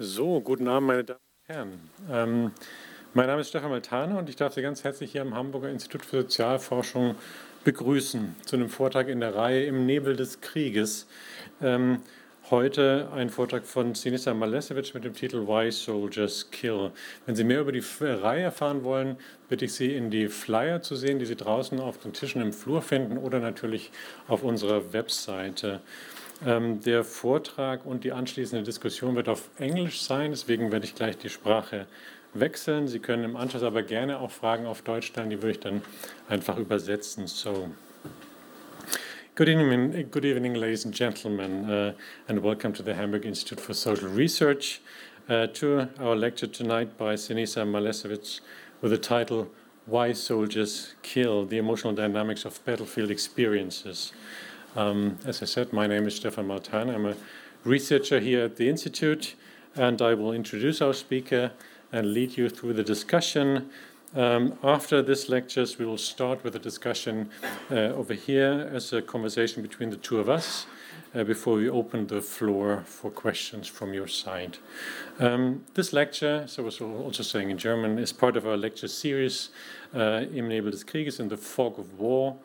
So, guten Abend, meine Damen und Herren. Ähm, mein Name ist Stefan Maltane und ich darf Sie ganz herzlich hier am Hamburger Institut für Sozialforschung begrüßen zu einem Vortrag in der Reihe Im Nebel des Krieges. Ähm, heute ein Vortrag von Sinisa Malesevich mit dem Titel Why Soldiers Kill. Wenn Sie mehr über die Reihe erfahren wollen, bitte ich Sie in die Flyer zu sehen, die Sie draußen auf den Tischen im Flur finden oder natürlich auf unserer Webseite. Ähm, der Vortrag und die anschließende Diskussion wird auf Englisch sein, deswegen werde ich gleich die Sprache wechseln. Sie können im Anschluss aber gerne auch Fragen auf Deutsch stellen, die würde ich dann einfach übersetzen. So. Good evening, good evening, ladies and gentlemen, uh, and welcome to the Hamburg Institute for Social Research. Uh, to our lecture tonight by Sinisa Malesevich with the title Why Soldiers Kill The Emotional Dynamics of Battlefield Experiences. Um, as I said, my name is Stefan Malthaner. I'm a researcher here at the Institute, and I will introduce our speaker and lead you through the discussion. Um, after this lectures, we will start with a discussion uh, over here as a conversation between the two of us uh, before we open the floor for questions from your side. Um, this lecture, so I was also saying in German, is part of our lecture series, uh, Im Nebel des Krieges in the Fog of War.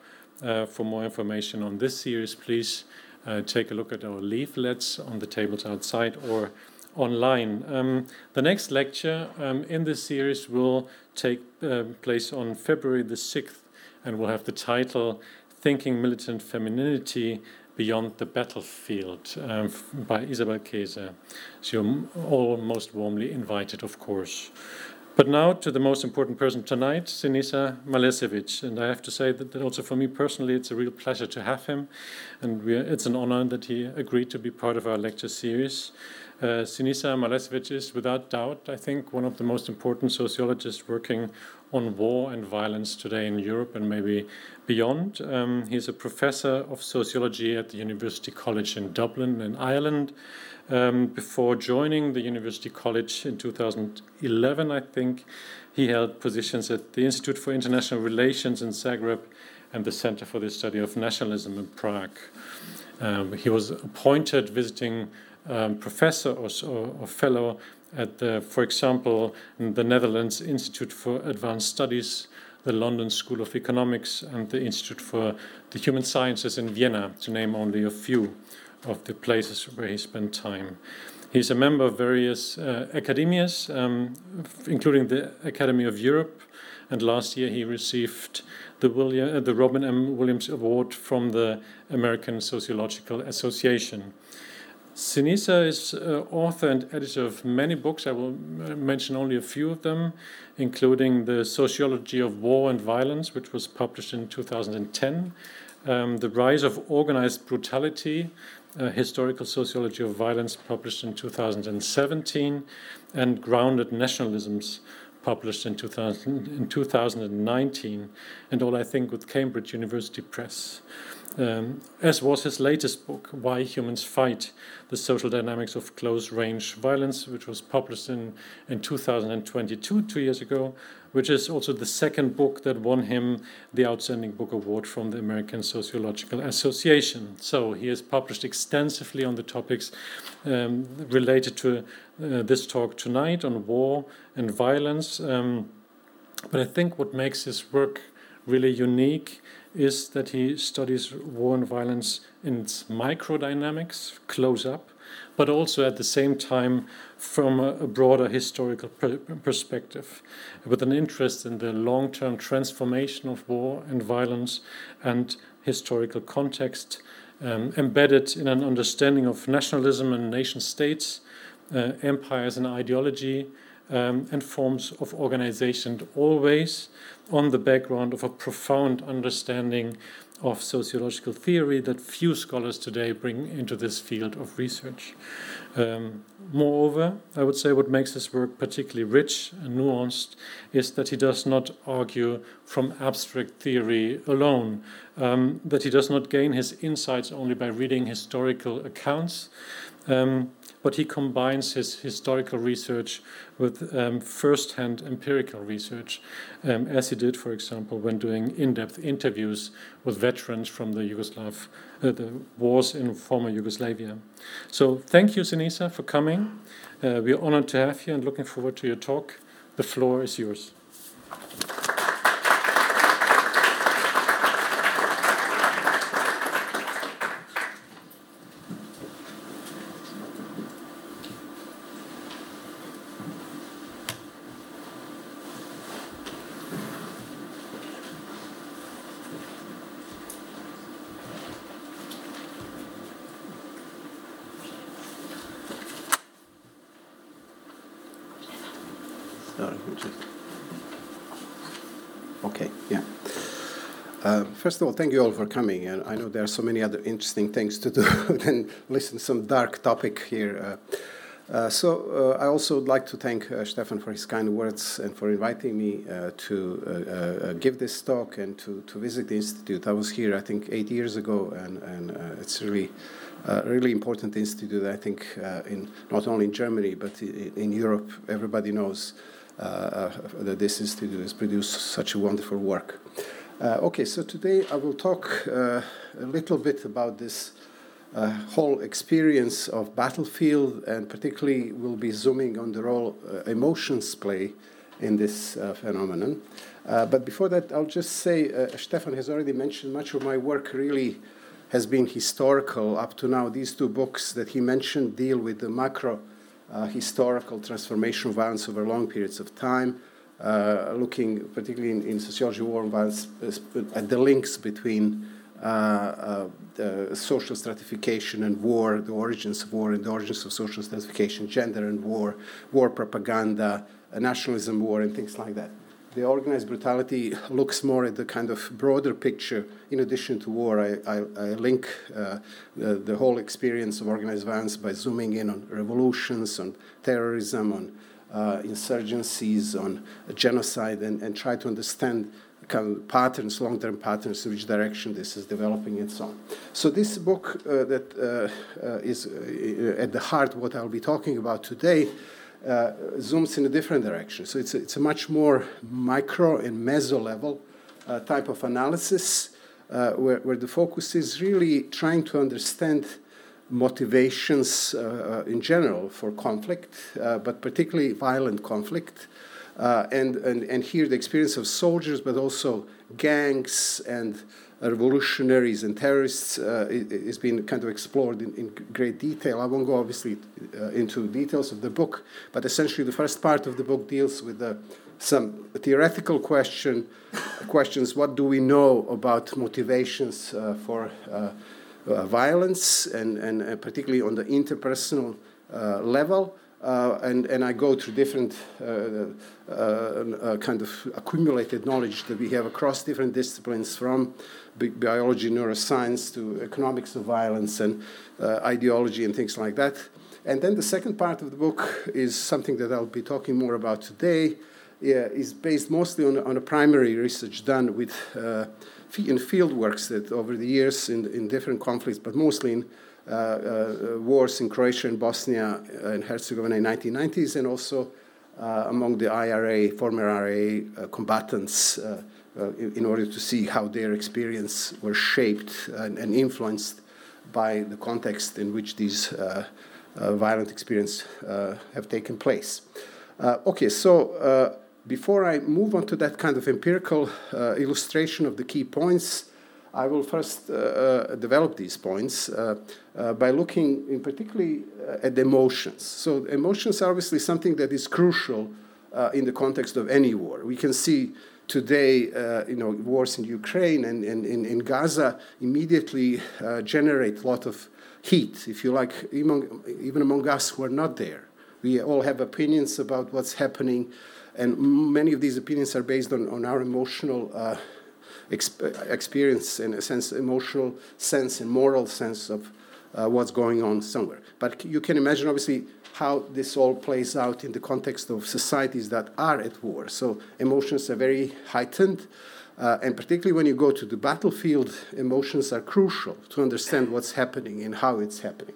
Uh, for more information on this series, please uh, take a look at our leaflets on the tables outside or online. Um, the next lecture um, in this series will take uh, place on February the 6th and will have the title Thinking Militant Femininity Beyond the Battlefield um, by Isabel Kaiser. So you're all most warmly invited, of course. But now to the most important person tonight, Siniša Malešević. And I have to say that, also for me personally, it's a real pleasure to have him. And it's an honor that he agreed to be part of our lecture series. Uh, Siniša Malešević is, without doubt, I think, one of the most important sociologists working on war and violence today in Europe and maybe beyond. Um, he's a professor of sociology at the University College in Dublin, in Ireland. Um, before joining the University College in 2011, I think, he held positions at the Institute for International Relations in Zagreb and the Center for the Study of Nationalism in Prague. Um, he was appointed visiting um, professor or, or, fellow at the, for example, the Netherlands Institute for Advanced Studies, the London School of Economics, and the Institute for the Human Sciences in Vienna, to name only a few of the places where he spent time. He's a member of various uh, academias, um, including the Academy of Europe, and last year he received the, William, uh, the Robin M. Williams Award from the American Sociological Association. Siniša is uh, author and editor of many books. I will uh, mention only a few of them, including The Sociology of War and Violence, which was published in 2010, um, The Rise of Organized Brutality, uh, Historical Sociology of Violence, published in 2017, and Grounded Nationalisms, published in, 2000, in 2019, and all I think with Cambridge University Press. Um, as was his latest book, Why Humans Fight The Social Dynamics of Close Range Violence, which was published in, in 2022, two years ago, which is also the second book that won him the Outstanding Book Award from the American Sociological Association. So he has published extensively on the topics um, related to uh, this talk tonight on war and violence. Um, but I think what makes his work really unique is that he studies war and violence in its microdynamics, close up, but also at the same time from a, broader historical per perspective, with an interest in the long term transformation of war and violence and historical context, um, embedded in an understanding of nationalism and nation states, uh, empires and ideology, um, and forms of organization, always on the background of a profound understanding of sociological theory that few scholars today bring into this field of research. Um, moreover, I would say what makes his work particularly rich and nuanced is that he does not argue from abstract theory alone, um, that he does not gain his insights only by reading historical accounts. Um, but he combines his historical research with um, first hand empirical research, um, as he did, for example, when doing in depth interviews with veterans from the Yugoslav, uh, the wars in former Yugoslavia. So, thank you, Siniša, for coming. Uh, we are honored to have you and looking forward to your talk. The floor is yours. First of all, thank you all for coming. And I know there are so many other interesting things to do than listen to some dark topic here. Uh, uh, so uh, I also would like to thank uh, Stefan for his kind words and for inviting me uh, to uh, give this talk and to, to visit the institute. I was here, I think, eight years ago, and, and it's really a really important institute. I think in not only in Germany but in, in Europe, everybody knows that this institute has produced such a wonderful work. Uh, okay, so today I will talk uh, a little bit about this uh, whole experience of battlefield, and particularly we'll be zooming on the role uh, emotions play in this uh, phenomenon. Uh, but before that, I'll just say Stefan has already mentioned much of my work really has been historical up to now. These two books that he mentioned deal with the macro historical transformation of violence over long periods of time uh, looking particularly in, in sociology of war and violence at the links between uh, uh, social stratification and war, the origins of war and the origins of social stratification, gender and war, war propaganda, nationalism war, and things like that. The organized brutality looks more at the kind of broader picture. In addition to war, I, I, I link uh, the, the whole experience of organized violence by zooming in on revolutions, on terrorism, on uh, insurgencies, on genocide, and, and try to understand kind of patterns, long-term patterns, which direction this is developing, and so on. So this book uh, that uh, uh is uh, at the heart what I'll be talking about today uh, zooms in a different direction. So it's a, it's a much more micro and meso level type of analysis, where, where the focus is really trying to understand motivations uh, uh, in general for conflict, uh, but particularly violent conflict. Uh, and, and, and here the experience of soldiers, but also gangs and revolutionaries and terrorists uh, is being kind of explored in, in great detail. I won't go obviously uh, into details of the book, but essentially the first part of the book deals with the, some theoretical question, questions. What do we know about motivations for uh, violence, and, and uh, particularly on the interpersonal uh, level. Uh, and, and I go through different uh, uh, kind of accumulated knowledge that we have across different disciplines from bi- biology, neuroscience to economics of violence and ideology and things like that. And then the second part of the book is something that I'll be talking more about today. Yeah, is based mostly on, on a primary research done with in field works that over the years in, in different conflicts, but mostly in uh, uh, wars in Croatia and Bosnia and Herzegovina in the 1990s, and also uh, among the IRA, former IRA uh, combatants, uh, uh, in, order to see how their experience were shaped and, and influenced by the context in which these violent experiences have taken place. okay, so before I move on to that kind of empirical uh, illustration of the key points, I will first uh, uh develop these points uh, uh, by looking in particularly uh, at emotions. So emotions are obviously something that is crucial in the context of any war. We can see today, you know, wars in Ukraine and, in Gaza immediately generate a lot of heat, if you like, even, even among us who are not there. We all have opinions about what's happening and many of these opinions are based on, on our emotional uh, exp- experience, in a sense, emotional sense and moral sense of uh, what's going on somewhere. But you can imagine, obviously, how this all plays out in the context of societies that are at war. So emotions are very heightened. Uh, and particularly when you go to the battlefield, emotions are crucial to understand what's happening and how it's happening.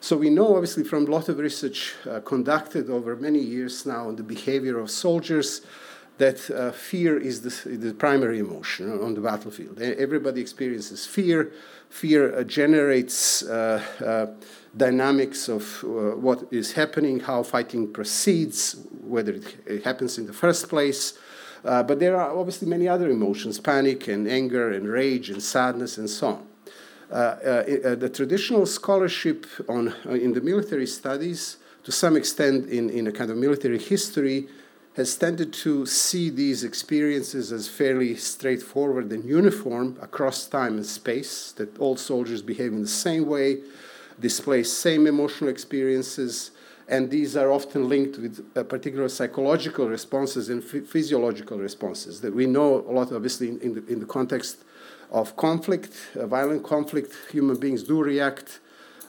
So we know, obviously, from a lot of research uh, conducted over many years now on the behavior of soldiers, that uh, fear is the, the, primary emotion on the battlefield. Everybody experiences fear. Fear uh, generates uh, uh, dynamics of uh, what is happening, how fighting proceeds, whether it, it happens in the first place. but there are obviously many other emotions panic and anger and rage and sadness and so on. Uh, uh, the traditional scholarship on, uh, in the military studies, to some extent in, in a kind of military history, has tended to see these experiences as fairly straightforward and uniform across time and space, that all soldiers behave in the same way, display same emotional experiences, and these are often linked with uh, particular psychological responses and physiological responses that we know a lot, obviously, in, in, the, in the context of conflict, uh, violent conflict, human beings do react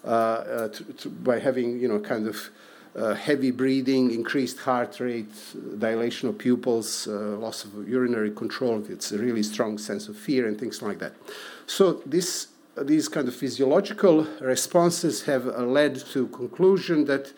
uh, uh, to, to, by having, you know, kind of uh, heavy breathing, increased heart rate, dilation of pupils, uh, loss of urinary control. It's a really strong sense of fear and things like that. So this, these kind of physiological responses have uh, led to conclusion that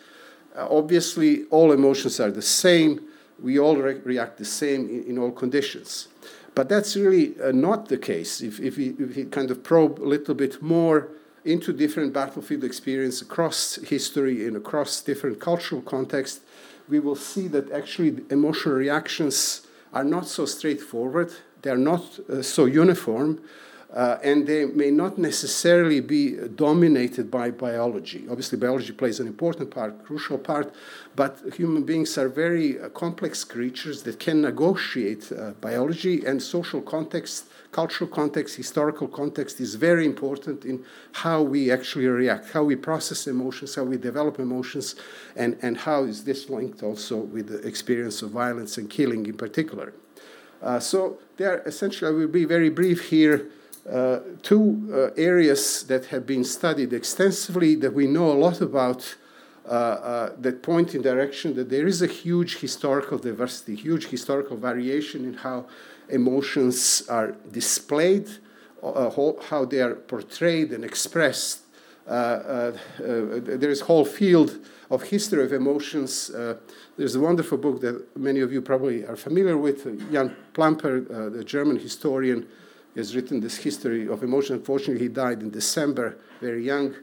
obviously all emotions are the same. We all re- react the same in, in all conditions. But that's really uh, not the case. If, if, we, if we kind of probe a little bit more into different battlefield experience across history and across different cultural contexts, we will see that actually emotional reactions are not so straightforward. They're not uh, so uniform uh, and they may not necessarily be dominated by biology. Obviously, biology plays an important part, crucial part, but human beings are very uh, complex creatures that can negotiate uh, biology and social context, cultural context, historical context is very important in how we actually react, how we process emotions, how we develop emotions, and, and how is this linked also with the experience of violence and killing in particular. Uh, so, there essentially, I will be very brief here uh, two uh, areas that have been studied extensively that we know a lot about uh, uh, that point in direction that there is a huge historical diversity, huge historical variation in how emotions are displayed, uh, how they are portrayed and expressed. there is a whole field of history of emotions. there's a wonderful book that many of you probably are familiar with. Jan Plamper, the German historian, has written this history of emotion. Unfortunately, he died in December, very young.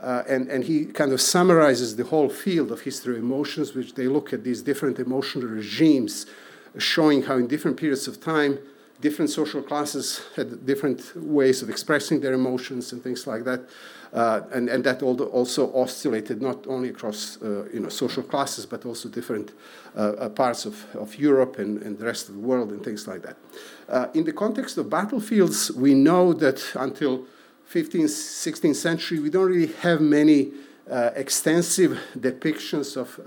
Uh, and, and he kind of summarizes the whole field of history of emotions, which they look at these different emotional regimes, showing how in different periods of time, different social classes had different ways of expressing their emotions and things like that. Uh, and, and that also oscillated not only across uh, you know, social classes, but also different uh, uh, parts of, of Europe and, and the rest of the world and things like that. Uh, in the context of battlefields, we know that until 15th, 16th century, we don't really have many uh, extensive depictions of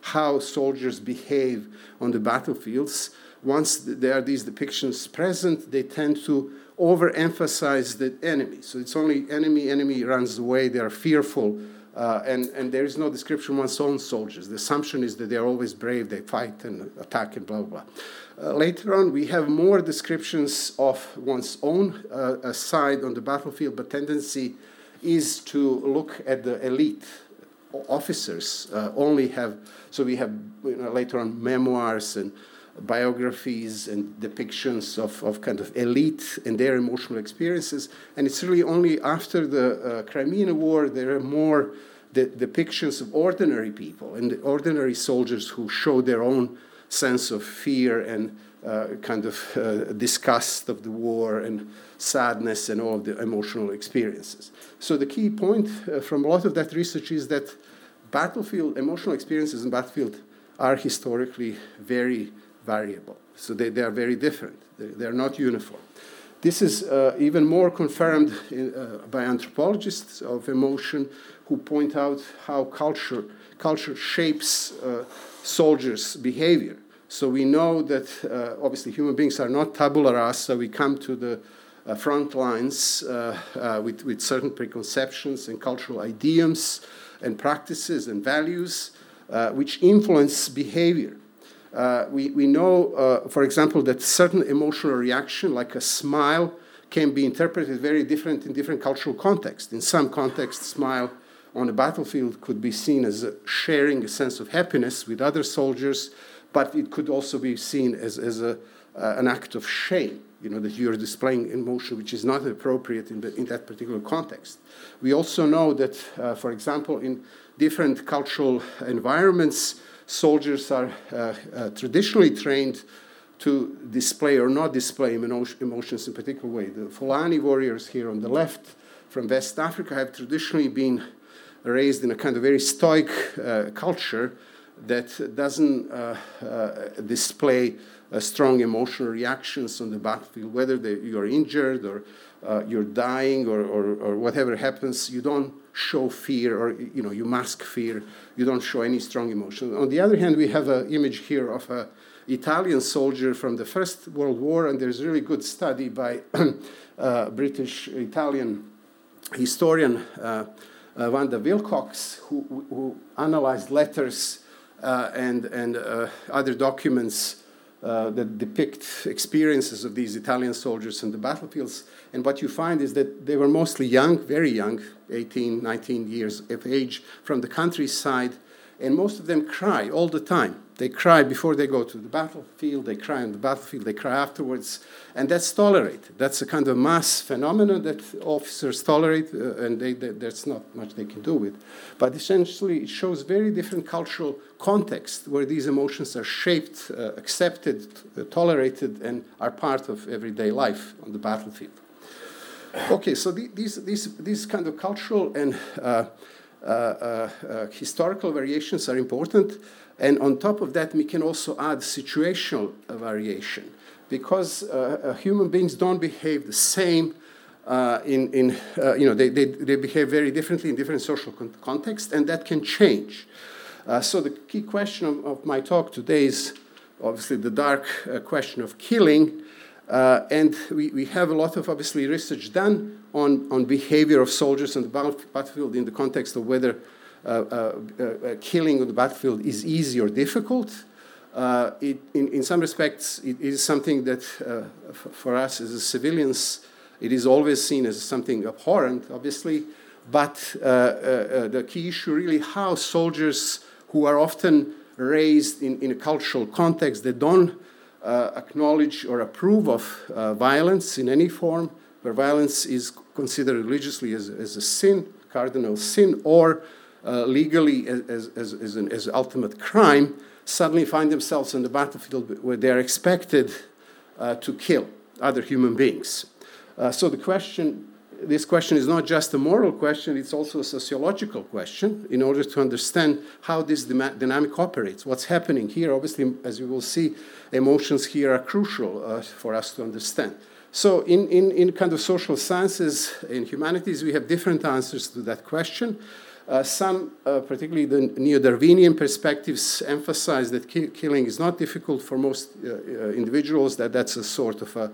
how soldiers behave on the battlefields. Once there are these depictions present, they tend to overemphasize the enemy. So it's only enemy, enemy runs away, they are fearful. Uh, and, and there is no description of one's own soldiers. The assumption is that they are always brave, they fight and attack and blah, blah, blah. Uh, later on, we have more descriptions of one's own uh, side on the battlefield, but tendency is to look at the elite officers uh, only have so we have you know, later on memoirs and biographies and depictions of, of kind of elite and their emotional experiences. And it's really only after the uh, Crimean War there are more the depictions of ordinary people and ordinary soldiers who show their own sense of fear and uh, kind of uh, disgust of the war and sadness and all of the emotional experiences. So the key point uh, from a lot of that research is that battlefield emotional experiences in battlefield are historically very variable. So they, they are very different, they, they are not uniform. This is uh, even more confirmed in, uh, by anthropologists of emotion who point out how culture, culture shapes uh, soldiers' behavior. So we know that uh, obviously human beings are not tabula rasa. We come to the uh, front lines uh, with, with certain preconceptions and cultural idioms and practices and values which influence behavior. Uh, we, we know, uh, for example, that certain emotional reaction, like a smile, can be interpreted very different in different cultural contexts. In some contexts, smile on a battlefield could be seen as sharing a sense of happiness with other soldiers, but it could also be seen as, as a, uh, an act of shame, you know, that you're displaying emotion which is not appropriate in, the, in that particular context. We also know that, uh, for example, in different cultural environments, soldiers are uh, uh traditionally trained to display or not display emotions in a particular way. The Fulani warriors here on the left from West Africa have traditionally been raised in a kind of very stoic uh, culture that doesn't uh, uh, display uh, strong emotional reactions on the battlefield, whether they, you're injured or you're dying or, or, or, whatever happens, you don't show fear or you know you mask fear. You don't show any strong emotion. On the other hand, we have an image here of a Italian soldier from the First World War, and there's a really good study by uh, British Italian historian uh, uh, Vanda Wilcox, who, who analyzed letters uh, and, and uh, other documents that depict experiences of these Italian soldiers on the battlefields. And what you find is that they were mostly young, very young, 18, 19 years of age, from the countryside, and most of them cry all the time. They cry before they go to the battlefield, they cry on the battlefield, they cry afterwards, and that's tolerated. That's a kind of mass phenomenon that officers tolerate, uh, and they, they, there's not much they can do with. But essentially, it shows very different cultural context where these emotions are shaped, uh, accepted, uh, tolerated, and are part of everyday life on the battlefield. Okay, so the, these, these, these kind of cultural and uh, uh, uh, historical variations are important. And on top of that, we can also add situational variation because human beings don't behave the same uh, in, in uh, you know, they, they, they behave very differently in different social con- contexts, and that can change. Uh, so the key question of, of, my talk today is obviously the dark question of killing. Uh, and we, we have a lot of obviously research done on, on behavior of soldiers on the battlefield in the context of whether uh, uh, uh, uh, killing on the battlefield is easy or difficult. Uh, it, in, in some respects, it is something that for us as civilians, it is always seen as something abhorrent, obviously. But the key issue really how soldiers who are often raised in, in a cultural context that don't uh, acknowledge or approve of uh, violence in any form, where violence is considered religiously as, as a sin, cardinal sin, or uh, legally as, as, as, an as ultimate crime suddenly find themselves on the battlefield where they're expected uh, to kill other human beings. Uh, so the question, this question is not just a moral question, it's also a sociological question in order to understand how this dynamic operates, what's happening here. Obviously, as you will see, emotions here are crucial uh, for us to understand. So in, in, in kind of social sciences, in humanities, we have different answers to that question. Uh, some, uh, particularly the neo-Darwinian perspectives, emphasize that ki killing is not difficult for most uh, uh, individuals, that that's a sort of a,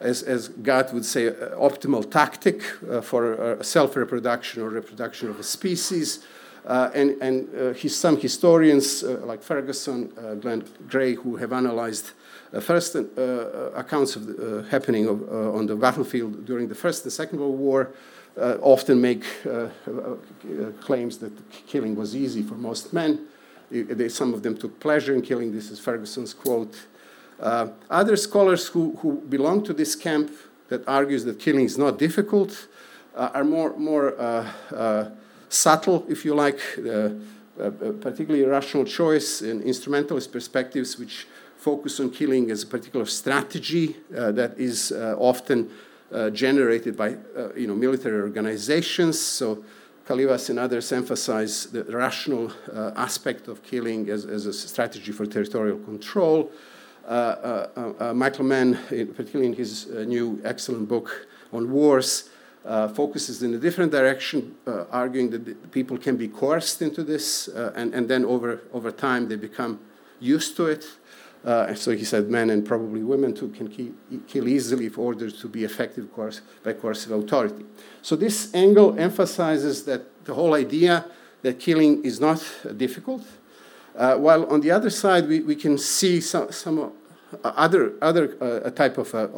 as, as Gat would say, optimal tactic uh, for self-reproduction or reproduction of a species. and and his, some historians, like Ferguson, Glenn Gray, who have analyzed uh, first uh, accounts of the, uh, happening of, on the battlefield during the First and Second World War uh, often make uh, uh, claims that killing was easy for most men. They, some of them took pleasure in killing. This is Ferguson's quote. Other scholars who, who belong to this camp that argues that killing is not difficult are more, more subtle, if you like, uh, particularly rational choice and instrumentalist perspectives, which focus on killing as a particular strategy uh, that is uh, often uh, generated by uh, you know, military organizations. So Kalyvas and others emphasize the rational uh, aspect of killing as, as a strategy for territorial control. Michael Mann, in, particularly in his new excellent book on wars, uh, focuses in a different direction, uh, arguing that people can be coerced into this, uh, and, and then over, over time they become used to it. Uh, so he said men and probably women too can kill easily if ordered to be effective by coercive authority. So this angle emphasizes that the whole idea that killing is not difficult, uh, while on the other side we, we can see some, some other, other uh, type of uh,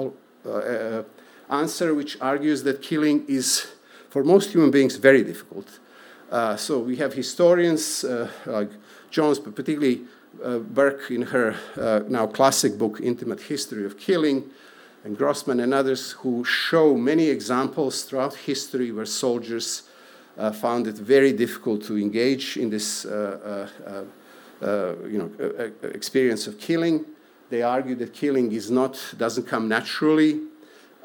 uh, answer which argues that killing is, for most human beings, very difficult. Uh, so we have historians uh, like Jones, but particularly uh, Bourke in her uh, now classic book, Intimate History of Killing, and Grossman and others who show many examples throughout history where soldiers uh, found it very difficult to engage in this uh, you know, experience of killing. They argue that killing is not, doesn't come naturally.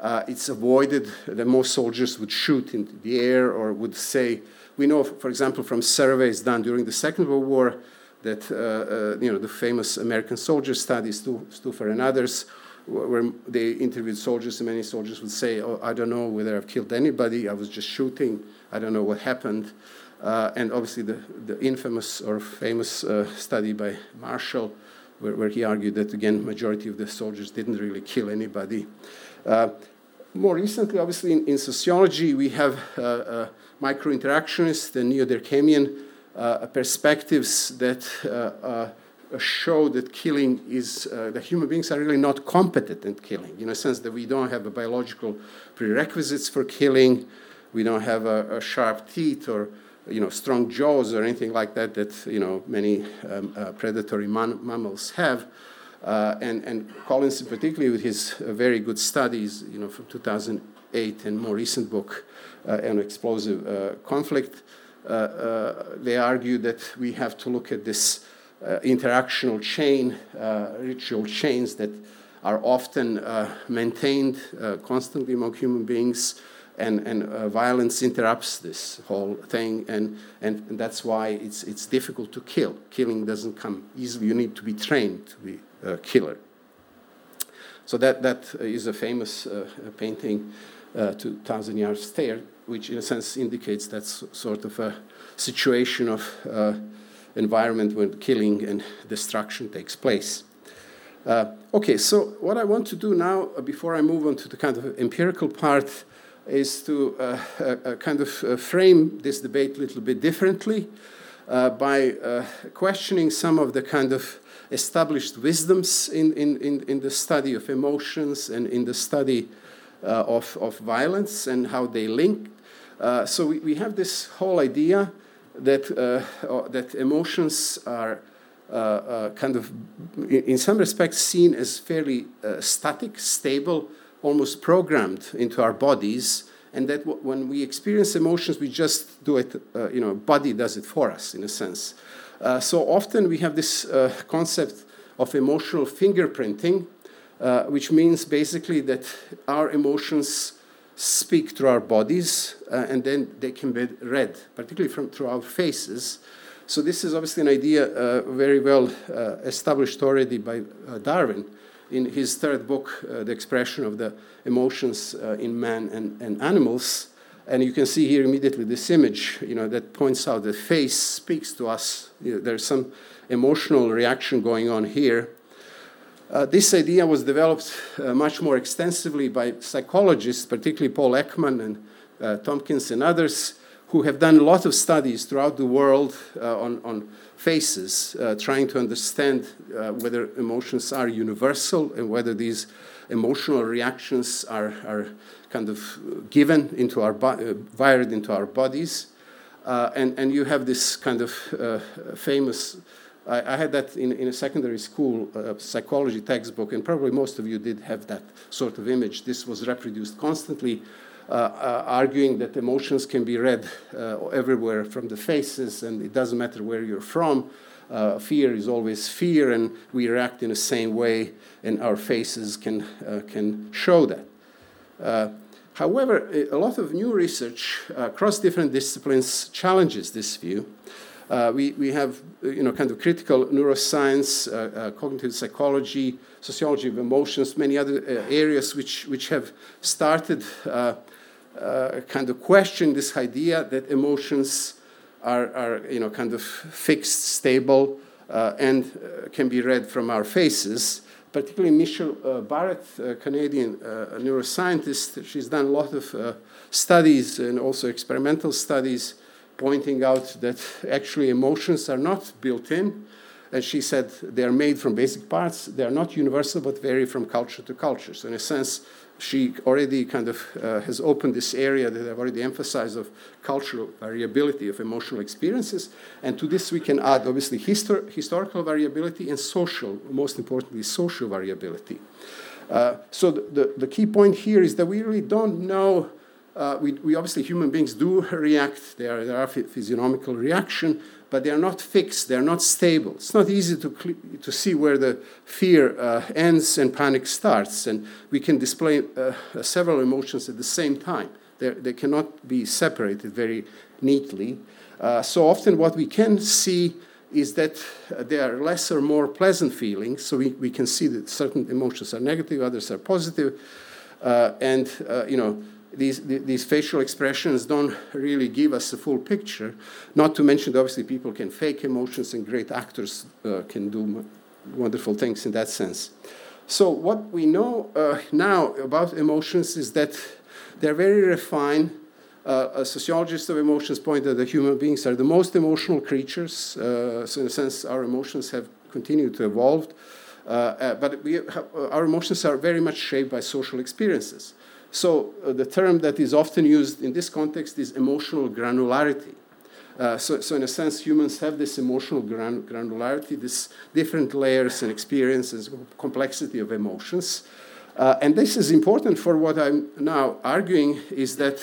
Uh, it's avoided that most soldiers would shoot in the air or would say, we know, for example, from surveys done during the Second World War that, uh, uh, you know, the famous American soldier studies, Stouffer and others, where they interviewed soldiers, and many soldiers would say, oh, I don't know whether I've killed anybody, I was just shooting, I don't know what happened. Uh, and obviously the, the infamous or famous uh, study by Marshall where, where, he argued that, again, majority of the soldiers didn't really kill anybody. Uh, more recently, obviously, in, in sociology, we have uh, uh, microinteractionist and neo-Durkheimian uh, perspectives that show that killing is uh, that human beings are really not competent in killing in a sense that we don't have the biological prerequisites for killing we don't have a, a sharp teeth or you know, strong jaws or anything like that that you know, many um, uh, predatory mammals have. Uh, and, and Collins, particularly with his uh, very good studies, you know, from 2008 and more recent book uh, on explosive uh, conflict, uh, they argue that we have to look at this interactional chain, ritual chains that are often maintained constantly among human beings and, and uh, violence interrupts this whole thing, and, and, and, that's why it's, it's difficult to kill. Killing doesn't come easily. You need to be trained to be a killer. So that, that is a famous uh, painting, uh, 2,000 Yard Stare, which in a sense indicates that's sort of a situation of uh, environment where killing and destruction takes place. Uh, okay, so what I want to do now, uh, before I move on to the kind of empirical part, is to uh, uh, uh, kind of frame this debate a little bit differently by questioning some of the kind of established wisdoms in, in, in, in the study of emotions and in the study of, of violence and how they link. so we, we have this whole idea that, that emotions are uh, uh, kind of, in some respects, seen as fairly uh, static, stable, almost programmed into our bodies, and that when we experience emotions, we just do it, uh, you know, body does it for us, in a sense. Uh, so often we have this uh, concept of emotional fingerprinting, uh, which means basically that our emotions speak through our bodies, uh, and then they can be read, particularly from through our faces. So this is obviously an idea uh, very well established already by Darwin in his third book, uh, The Expression of the Emotions uh, in Man and, and Animals. And you can see here immediately this image, you know, that points out that face speaks to us. You know, there's some emotional reaction going on here. Uh, this idea was developed uh, much more extensively by psychologists, particularly Paul Ekman and uh, Tomkins and others, who have done a lot of studies throughout the world uh, on, on faces, uh, trying to understand uh, whether emotions are universal and whether these emotional reactions are, are kind of given into our bo- uh, wired into our bodies. Uh, and, and you have this kind of uh, famous I, had that in, in a secondary school uh, psychology textbook, and probably most of you did have that sort of image. This was reproduced constantly Uh, uh, arguing that emotions can be read uh, everywhere from the faces, and it doesn't matter where you're from. Uh, fear is always fear, and we react in the same way, and our faces can, uh, can show that. Uh, however, a lot of new research uh, across different disciplines challenges this view. we, we have you know, kind of critical neuroscience, cognitive psychology, sociology of emotions, many other areas which, which have started uh, kind of question this idea that emotions are, are you know, kind of fixed, stable, uh, and uh, can be read from our faces. Particularly Michelle uh, Barrett, a Canadian uh, neuroscientist, she's done a lot of studies and also experimental studies pointing out that actually emotions are not built in. and she said they are made from basic parts. They are not universal, but vary from culture to culture. So in a sense, she already kind of uh, has opened this area that I've already emphasized of cultural variability of emotional experiences. And to this, we can add obviously histor- historical variability and social, most importantly, social variability. Uh, so the, the, the, key point here is that we really don't know. Uh, we, we, obviously human beings do react. There are, there are physiological reaction, but they are not fixed, they are not stable. It's not easy to, to see where the fear uh, ends and panic starts, and we can display uh, several emotions at the same time. They're, they cannot be separated very neatly. Uh, so often, what we can see is that uh, there are less or more pleasant feelings. So we, we can see that certain emotions are negative, others are positive. Uh, and, uh, you know, these, these facial expressions don't really give us a full picture. Not to mention, obviously, people can fake emotions, and great actors uh, can do wonderful things in that sense. So, what we know uh, now about emotions is that they're very refined. Uh, a sociologist of emotions pointed that human beings are the most emotional creatures. Uh, so, in a sense, our emotions have continued to evolve. Uh, uh, but we have, our emotions are very much shaped by social experiences. So uh, the term that is often used in this context is emotional granularity. Uh, so, so in a sense, humans have this emotional gran- granularity, this different layers and experiences, complexity of emotions. Uh, and this is important for what I'm now arguing is that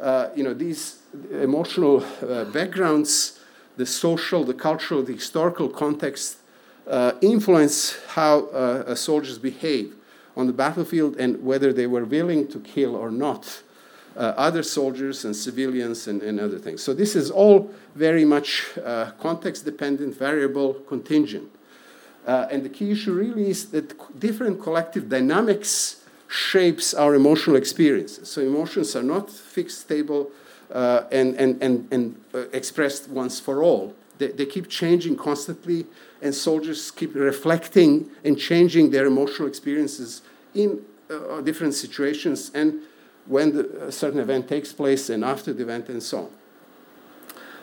uh, you know these emotional uh, backgrounds, the social, the cultural, the historical context uh, influence how soldiers behave on the battlefield and whether they were willing to kill or not uh, other soldiers and civilians and, and, other things. So this is all very much uh, context dependent, variable, contingent. Uh, and the key issue really is that different collective dynamics shapes our emotional experiences. So emotions are not fixed, stable, uh, and, and, and, and uh, expressed once for all. They, they keep changing constantly, and soldiers keep reflecting and changing their emotional experiences in uh, different situations and when the, a certain event takes place and after the event and so on.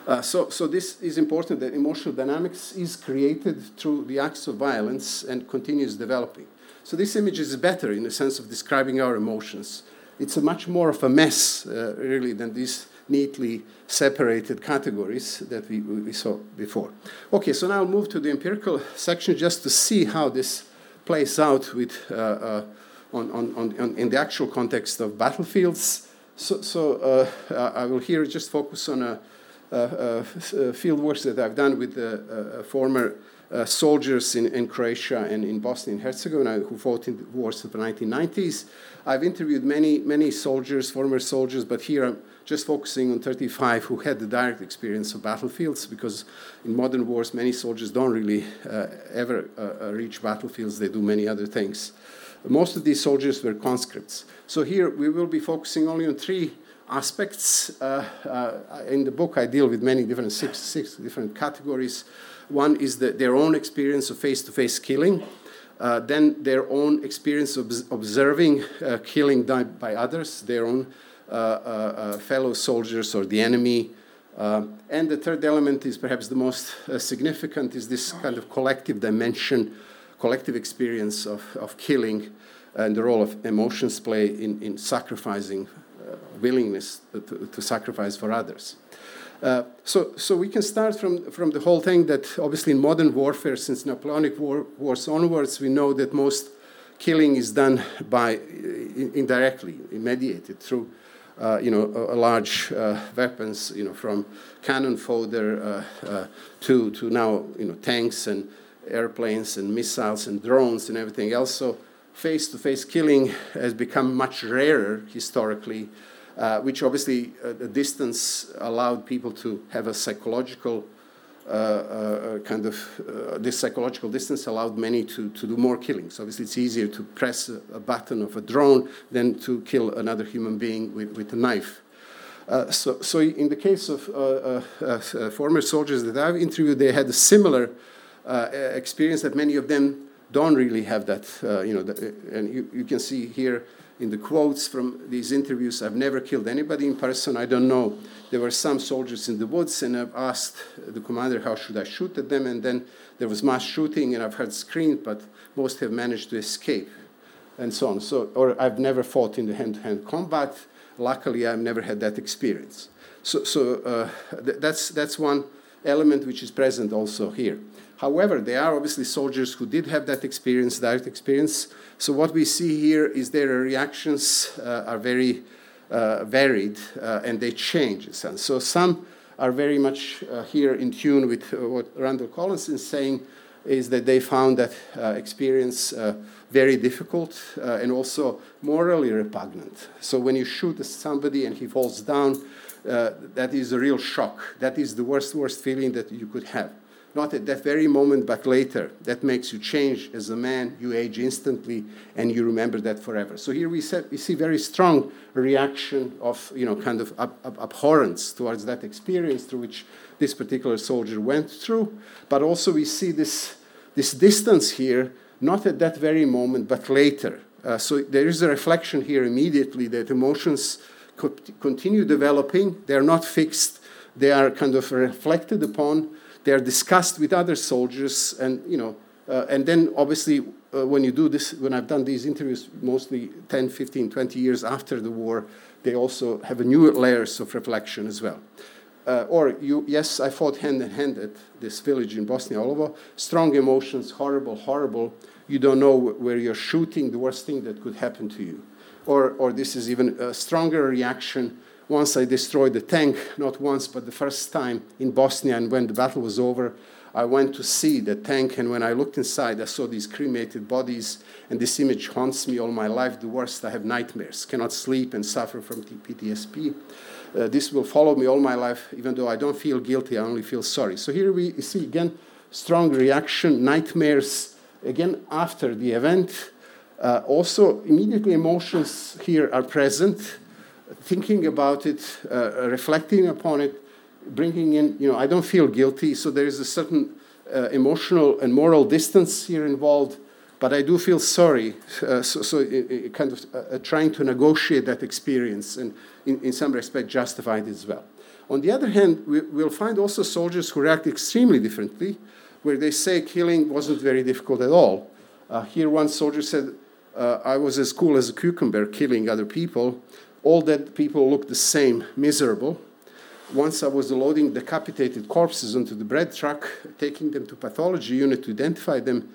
Uh, so, so this is important that emotional dynamics is created through the acts of violence and continues developing. So this image is better in the sense of describing our emotions. It's a much more of a mess, uh, really, than these neatly separated categories that we, we saw before. Okay, so now I'll move to the empirical section just to see how this plays out with, uh, uh, on, on, on, in the actual context of battlefields. So, so uh, I will here just focus on a, a, a field work that I've done with the former uh, soldiers in, in, Croatia and in Bosnia and Herzegovina who fought in the wars of the 1990s. I've interviewed many, many soldiers, former soldiers, but here I'm just focusing on 35 who had the direct experience of battlefields because in modern wars, many soldiers don't really uh, ever uh, uh, reach battlefields, they do many other things. Most of these soldiers were conscripts. So here we will be focusing only on three aspects. Uh, uh, in the book, I deal with many different, six, six different categories. One is the, their own experience of face to face killing. Uh, then their own experience of observing uh, killing by others, their own uh, uh, fellow soldiers or the enemy. and the third element is perhaps the most significant is this kind of collective dimension, collective experience of, of killing and the role of emotions play in, in sacrificing willingness to, to sacrifice for others. Uh, so, so we can start from, from the whole thing that obviously in modern warfare, since Napoleonic war, wars onwards, we know that most killing is done by indirectly, mediated through uh, you know, a, a large uh, weapons, you know, from cannon fodder uh, uh, to, to now, you know, tanks and airplanes and missiles and drones and everything else. So face-to-face killing has become much rarer historically, uh, which obviously the distance allowed people to have a psychological uh, uh, kind of uh, this psychological distance allowed many to, to do more killings. Obviously, it's easier to press a, a button of a drone than to kill another human being with, with a knife. Uh, so, so, in the case of uh, uh, former soldiers that I've interviewed, they had a similar experience that many of them don't really have that. you know, and you, you can see here in the quotes from these interviews, I've never killed anybody in person. I don't know. There were some soldiers in the woods, and I've asked the commander how should I shoot at them, and then there was mass shooting, and I've heard screams, but most have managed to escape, and so on. So, or I've never fought in the hand-to-hand combat. Luckily, I've never had that experience. So, so uh, th- that's that's one element which is present also here. However, there are obviously soldiers who did have that experience, direct experience. So what we see here is their reactions uh, are very uh, varied uh, and they change sense. So some are very much uh, here in tune with uh, what Randall Collins is saying, is that they found that experience very difficult and also morally repugnant. So when you shoot somebody and he falls down, that is a real shock. That is the worst, worst feeling that you could have not at that very moment, but later. That makes you change as a man. You age instantly, and you remember that forever. So here we, we see very strong reaction of, you know, kind of ab ab abhorrence towards that experience through which this particular soldier went through. But also we see this, this distance here, not at that very moment, but later. Uh, so there is a reflection here immediately that emotions co continue developing. They are not fixed. They are kind of reflected upon they are discussed with other soldiers, and you know, uh, and then obviously uh, when you do this, when I've done these interviews, mostly 10, 15, 20 years after the war, they also have a new layers of reflection as well. Uh, or you, yes, I fought hand in hand at this village in Bosnia Olovo. Strong emotions, horrible, horrible. You don't know where you're shooting, the worst thing that could happen to you. Or, or this is even a stronger reaction once I destroyed the tank, not once, but the first time in Bosnia, and when the battle was over, I went to see the tank, and when I looked inside, I saw these cremated bodies, and this image haunts me all my life. The worst, I have nightmares, cannot sleep, and suffer from PTSD. Uh, this will follow me all my life, even though I don't feel guilty, I only feel sorry. So here we see again strong reaction, nightmares, again after the event. Uh, also, immediately emotions here are present thinking about it, uh, reflecting upon it, bringing in, you know, I don't feel guilty, so there is a certain uh, emotional and moral distance here involved, but I do feel sorry. Uh, so, so it, it kind of uh, uh, trying to negotiate that experience and, in, in some respect, justify it as well. On the other hand, we, will find also soldiers who react extremely differently, where they say killing wasn't very difficult at all. Uh, here, one soldier said, I was as cool as a cucumber killing other people all dead people looked the same, miserable. Once I was loading decapitated corpses onto the bread truck, taking them to pathology unit to identify them,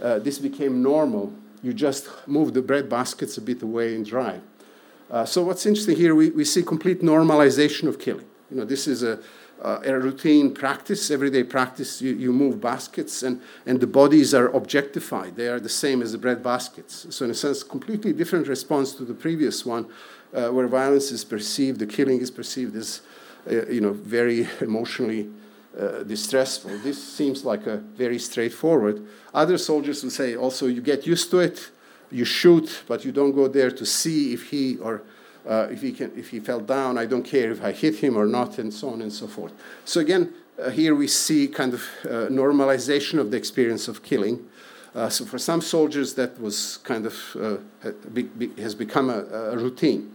uh, this became normal. You just move the bread baskets a bit away and dry. Uh, so what's interesting here, we, we see complete normalization of killing. You know, this is a, uh, a routine practice, everyday practice. You, you move baskets, and, and the bodies are objectified. They are the same as the bread baskets. So, in a sense, completely different response to the previous one, uh, where violence is perceived, the killing is perceived as, uh, you know, very emotionally uh, distressful. This seems like a very straightforward. Other soldiers will say also, you get used to it, you shoot, but you don't go there to see if he or uh, if he can, if he fell down. I don't care if I hit him or not, and so on and so forth. So again, uh, here we see kind of uh, normalization of the experience of killing. so for some soldiers, that was kind of be, be, has become a, a routine.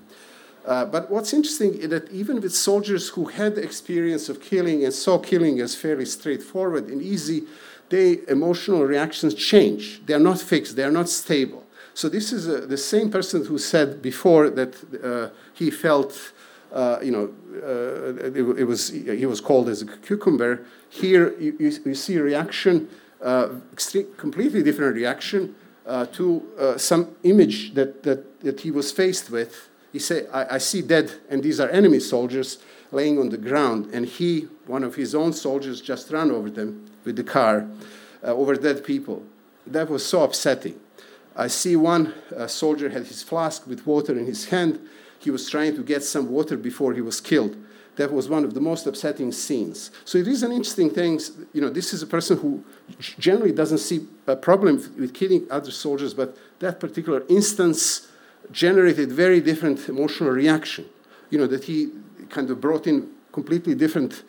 Uh, but what's interesting is that even with soldiers who had experience of killing and saw killing as fairly straightforward and easy, their emotional reactions change. They are not fixed, they are not stable. So, this is a, the same person who said before that uh, he felt, uh, you know, uh, it, it, was, he was called as a cucumber. Here, you, you, you see a reaction, uh, completely different reaction to some image that, that, that he was faced with he said, I, I see dead, and these are enemy soldiers laying on the ground. And he, one of his own soldiers, just ran over them with the car, uh, over dead people. That was so upsetting. I see one uh, soldier had his flask with water in his hand. He was trying to get some water before he was killed. That was one of the most upsetting scenes. So it is an interesting thing. You know, this is a person who generally doesn't see a problem with killing other soldiers, but that particular instance generated very different emotional reaction. You know, that he kind of brought in completely different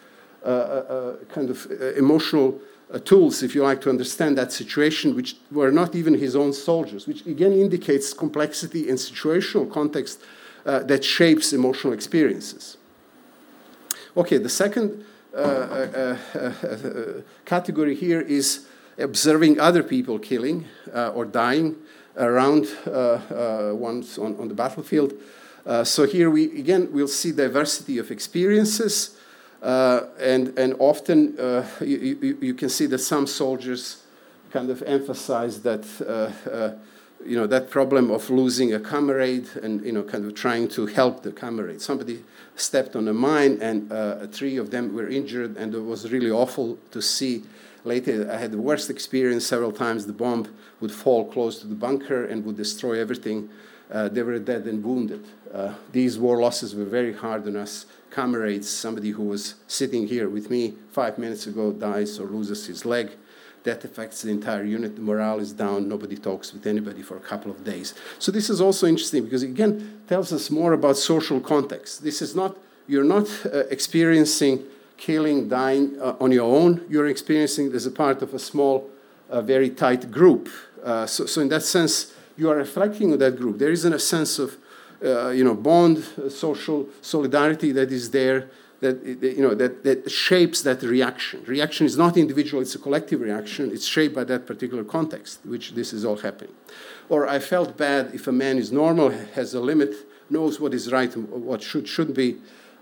uh, uh, uh kind of uh, emotional uh, tools, if you like, to understand that situation, which were not even his own soldiers, which again indicates complexity and situational context that shapes emotional experiences. Okay, the second category here is observing other people killing or dying around ones on, on the battlefield. so here we again we'll see diversity of experiences. Uh, and, and often uh, you, you, you, can see that some soldiers kind of emphasize that, uh, you know, that problem of losing a comrade and, you know, kind of trying to help the comrade. Somebody stepped on a mine and three of them were injured and it was really awful to see later I had the worst experience several times. The bomb would fall close to the bunker and would destroy everything. Uh, they were dead and wounded. Uh, these war losses were very hard on us comrades, somebody who was sitting here with me five minutes ago dies or loses his leg. That affects the entire unit. The morale is down. Nobody talks with anybody for a couple of days. So this is also interesting because again tells us more about social context. This is not you're not uh, experiencing killing, dying uh, on your own. You're experiencing as a part of a small, uh, very tight group. Uh, so, so in that sense, you are reflecting on that group. There isn't a sense of uh, you know, bond, uh, social solidarity that is there, that, you know, that, that shapes that reaction. Reaction is not individual, it's a collective reaction. It's shaped by that particular context, which this is all happening. Or I felt bad if a man is normal, has a limit, knows what is right and what should, should be.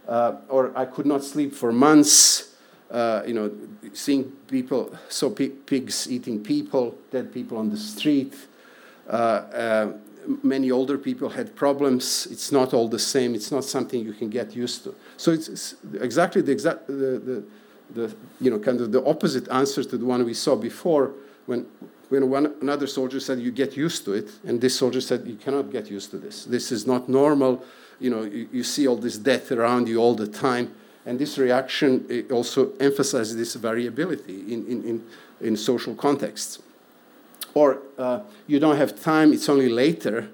Uh, or I could not sleep for months. Uh, you know, seeing people, so pigs eating people, dead people on the street, uh many older people had problems. It's not all the same. It's not something you can get used to. So it's, it's exactly the exact the, the, the, you know kind of the opposite answer to the one we saw before when when one, another soldier said you get used to it and this soldier said you cannot get used to this this is not normal you know you, you see all this death around you all the time and this reaction also emphasizes this variability in, in, in, in social contexts or uh, you don't have time, it's only later.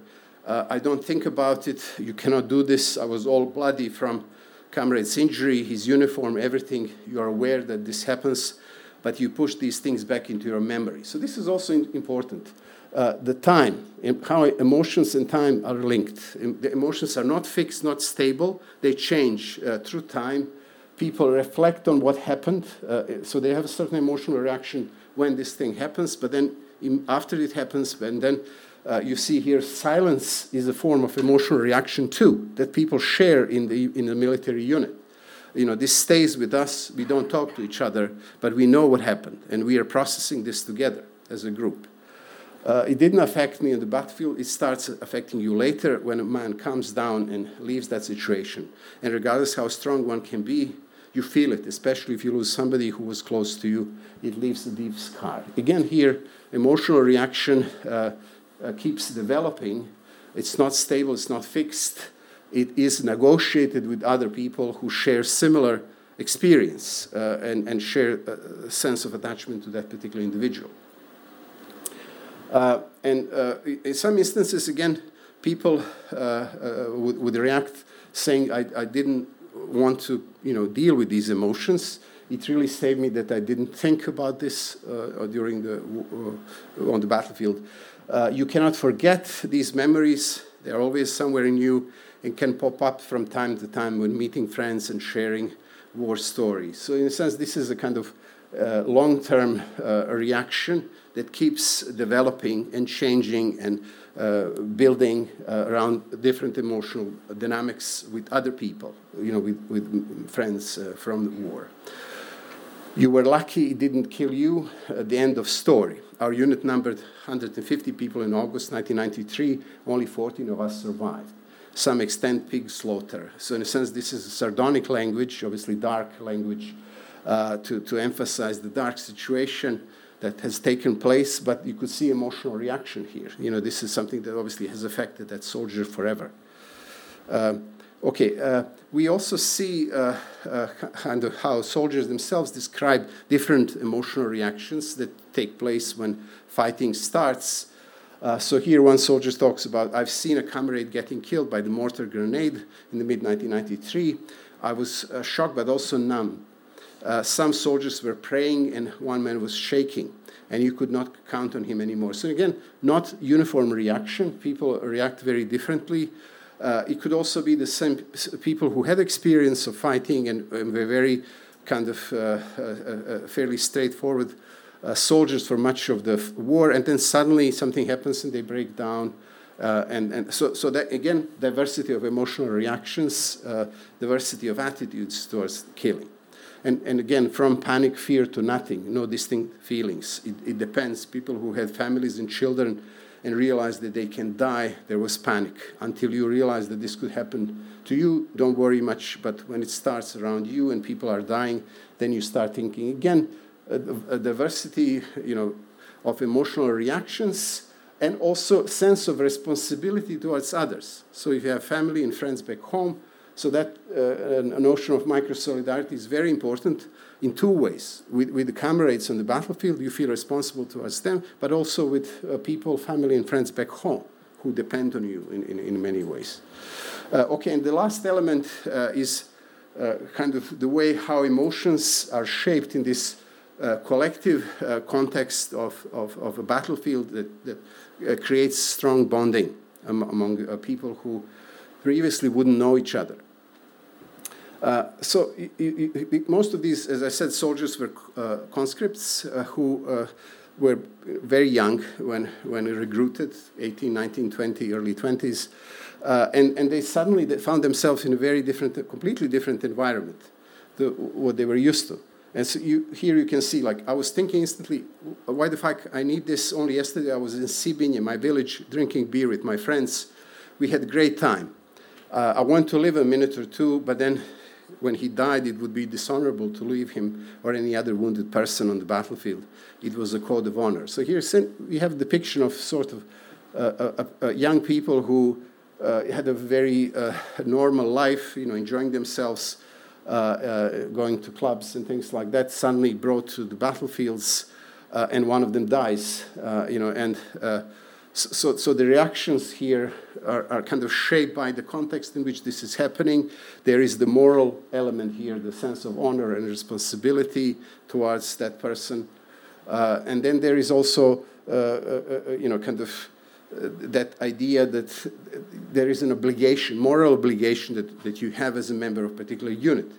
Uh, I don't think about it, you cannot do this. I was all bloody from comrade's injury, his uniform, everything. You are aware that this happens, but you push these things back into your memory. So, this is also important. Uh, the time, how emotions and time are linked. The emotions are not fixed, not stable, they change uh, through time. People reflect on what happened, uh, so they have a certain emotional reaction when this thing happens, but then after it happens, and then uh, you see here silence is a form of emotional reaction too that people share in the in the military unit. You know, this stays with us. We don't talk to each other, but we know what happened, and we are processing this together as a group. Uh, it didn't affect me in the battlefield. It starts affecting you later when a man comes down and leaves that situation. And regardless how strong one can be, you feel it, especially if you lose somebody who was close to you. It leaves a deep scar. Again, here, emotional reaction uh, uh, keeps developing. It's not stable, it's not fixed. It is negotiated with other people who share similar experience uh, and, and share a sense of attachment to that particular individual. Uh, and uh, in some instances, again, people uh, would, would, react saying, I, I didn't want to you know, deal with these emotions. It really saved me that I didn't think about this uh, during the, uh, on the battlefield. Uh, you cannot forget these memories. They're always somewhere in you and can pop up from time to time when meeting friends and sharing war stories. So, in a sense, this is a kind of long term uh, reaction that keeps developing and changing and uh, building uh, around different emotional dynamics with other people, you know, with, with friends uh, from the war. You were lucky it didn't kill you at the end of story. Our unit numbered 150 people in August 1993, only 14 of us survived. Some extent pig slaughter. So, in a sense, this is a sardonic language, obviously dark language, uh, to, to emphasize the dark situation that has taken place, but you could see emotional reaction here. You know, this is something that obviously has affected that soldier forever. Uh, okay, uh, we also see uh, uh, how soldiers themselves describe different emotional reactions that take place when fighting starts. Uh, so here one soldier talks about, I've seen a comrade getting killed by the mortar grenade in the mid 1993. I was uh, shocked but also numb. Uh, some soldiers were praying, and one man was shaking, and you could not count on him anymore. So, again, not uniform reaction. People react very differently. Uh, it could also be the same people who had experience of fighting and, and were very kind of uh, uh, uh fairly straightforward uh, soldiers for much of the war, and then suddenly something happens and they break down. Uh, and, and so, so that again, diversity of emotional reactions, diversity of attitudes towards killing. And, and again, from panic, fear to nothing, no distinct feelings. It, it depends. People who had families and children and realized that they can die, there was panic. Until you realize that this could happen to you, don't worry much. But when it starts around you and people are dying, then you start thinking again, a, a diversity, you know, of emotional reactions and also sense of responsibility towards others. So if you have family and friends back home, so that uh, notion of micro solidarity is very important in two ways. With, with the comrades on the battlefield, you feel responsible towards them, but also with uh, people, family, and friends back home who depend on you in, in, in many ways. Uh, okay, and the last element uh, is uh, kind of the way how emotions are shaped in this uh, collective context of, of, of, a battlefield that, that creates strong bonding among people who previously wouldn't know each other. Uh, so most of these, as I said, soldiers were uh, conscripts uh, who uh, were very young when, when recruited, 18, 19, 20, early 20s. Uh, and, and they suddenly found themselves in a very different, completely different environment to what they were used to. And so you, here you can see, like, I was thinking instantly, why the fuck I need this? Only yesterday I was in Sibinje, my village, drinking beer with my friends. We had a great time. Uh, I want to live a minute or two, but then when he died, it would be dishonorable to leave him or any other wounded person on the battlefield. It was a code of honor. So here we have a depiction of sort of uh, uh, uh, young people who uh, had a very uh, normal life, you know, enjoying themselves, going to clubs and things like that, suddenly brought to the battlefields, and one of them dies, you know, and so, so the reactions here are, are, kind of shaped by the context in which this is happening. There is the moral element here, the sense of honor and responsibility towards that person. Uh, and then there is also, uh, uh, uh you know, kind of uh, that idea that there is an obligation, moral obligation that, that you have as a member of a particular unit.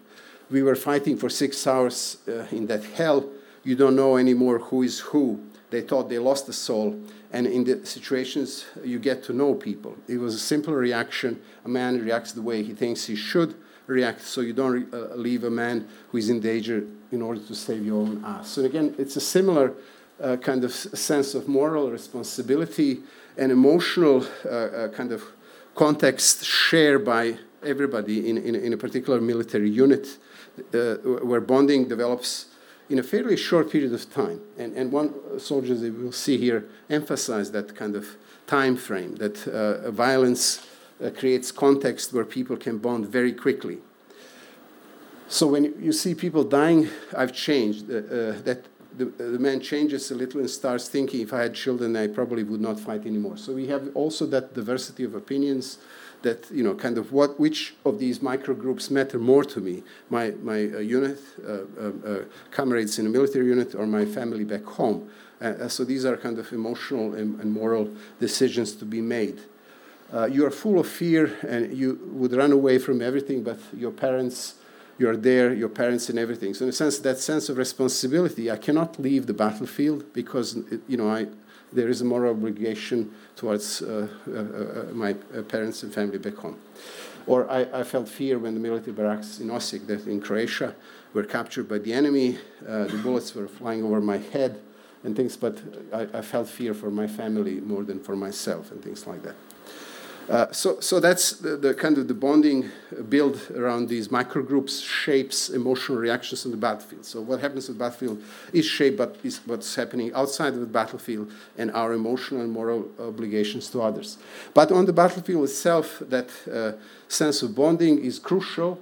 We were fighting for six hours uh, in that hell. You don't know anymore who is who. They thought they lost the soul and in the situations you get to know people. It was a simple reaction. A man reacts the way he thinks he should react, so you don't uh, leave a man who is in danger in order to save your own ass. So again, it's a similar uh, kind of sense of moral responsibility and emotional uh, uh, kind of context shared by everybody in, in, in a particular military unit, uh, where bonding develops in a fairly short period of time. And, and one soldier that we'll see here emphasized that kind of time frame, that uh, violence uh, creates context where people can bond very quickly. So when you see people dying, I've changed. Uh, uh that the, the, man changes a little and starts thinking, if I had children, I probably would not fight anymore. So we have also that diversity of opinions that you know kind of what which of these micro groups matter more to me my my uh, unit uh, uh, uh comrades in a military unit or my family back home. Uh, so these are kind of emotional and, and moral decisions to be made. You are full of fear and you would run away from everything but your parents you are there your parents and everything. So in a sense that sense of responsibility i cannot leave the battlefield because you know i there is a moral obligation towards uh, uh, uh, my parents and family back home. Or I, I, felt fear when the military barracks in Osijek, that in Croatia, were captured by the enemy. the bullets were flying over my head and things, but I, I felt fear for my family more than for myself and things like that. Uh, so, so that's the, the, kind of the bonding build around these microgroups shapes emotional reactions on the battlefield. So what happens on the battlefield is shaped by is what's happening outside of the battlefield and our emotional and moral obligations to others. But on the battlefield itself, that uh, sense of bonding is crucial.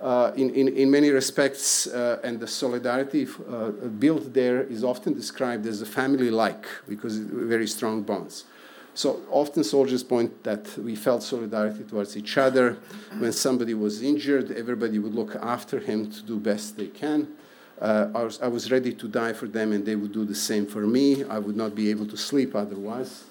Uh, in, in, in many respects, uh, and the solidarity uh, built there is often described as a family like because very strong bonds. So often soldiers point that we felt solidarity towards each other. When somebody was injured, everybody would look after him to do best they can. Uh, I, was, I was ready to die for them, and they would do the same for me. I would not be able to sleep otherwise.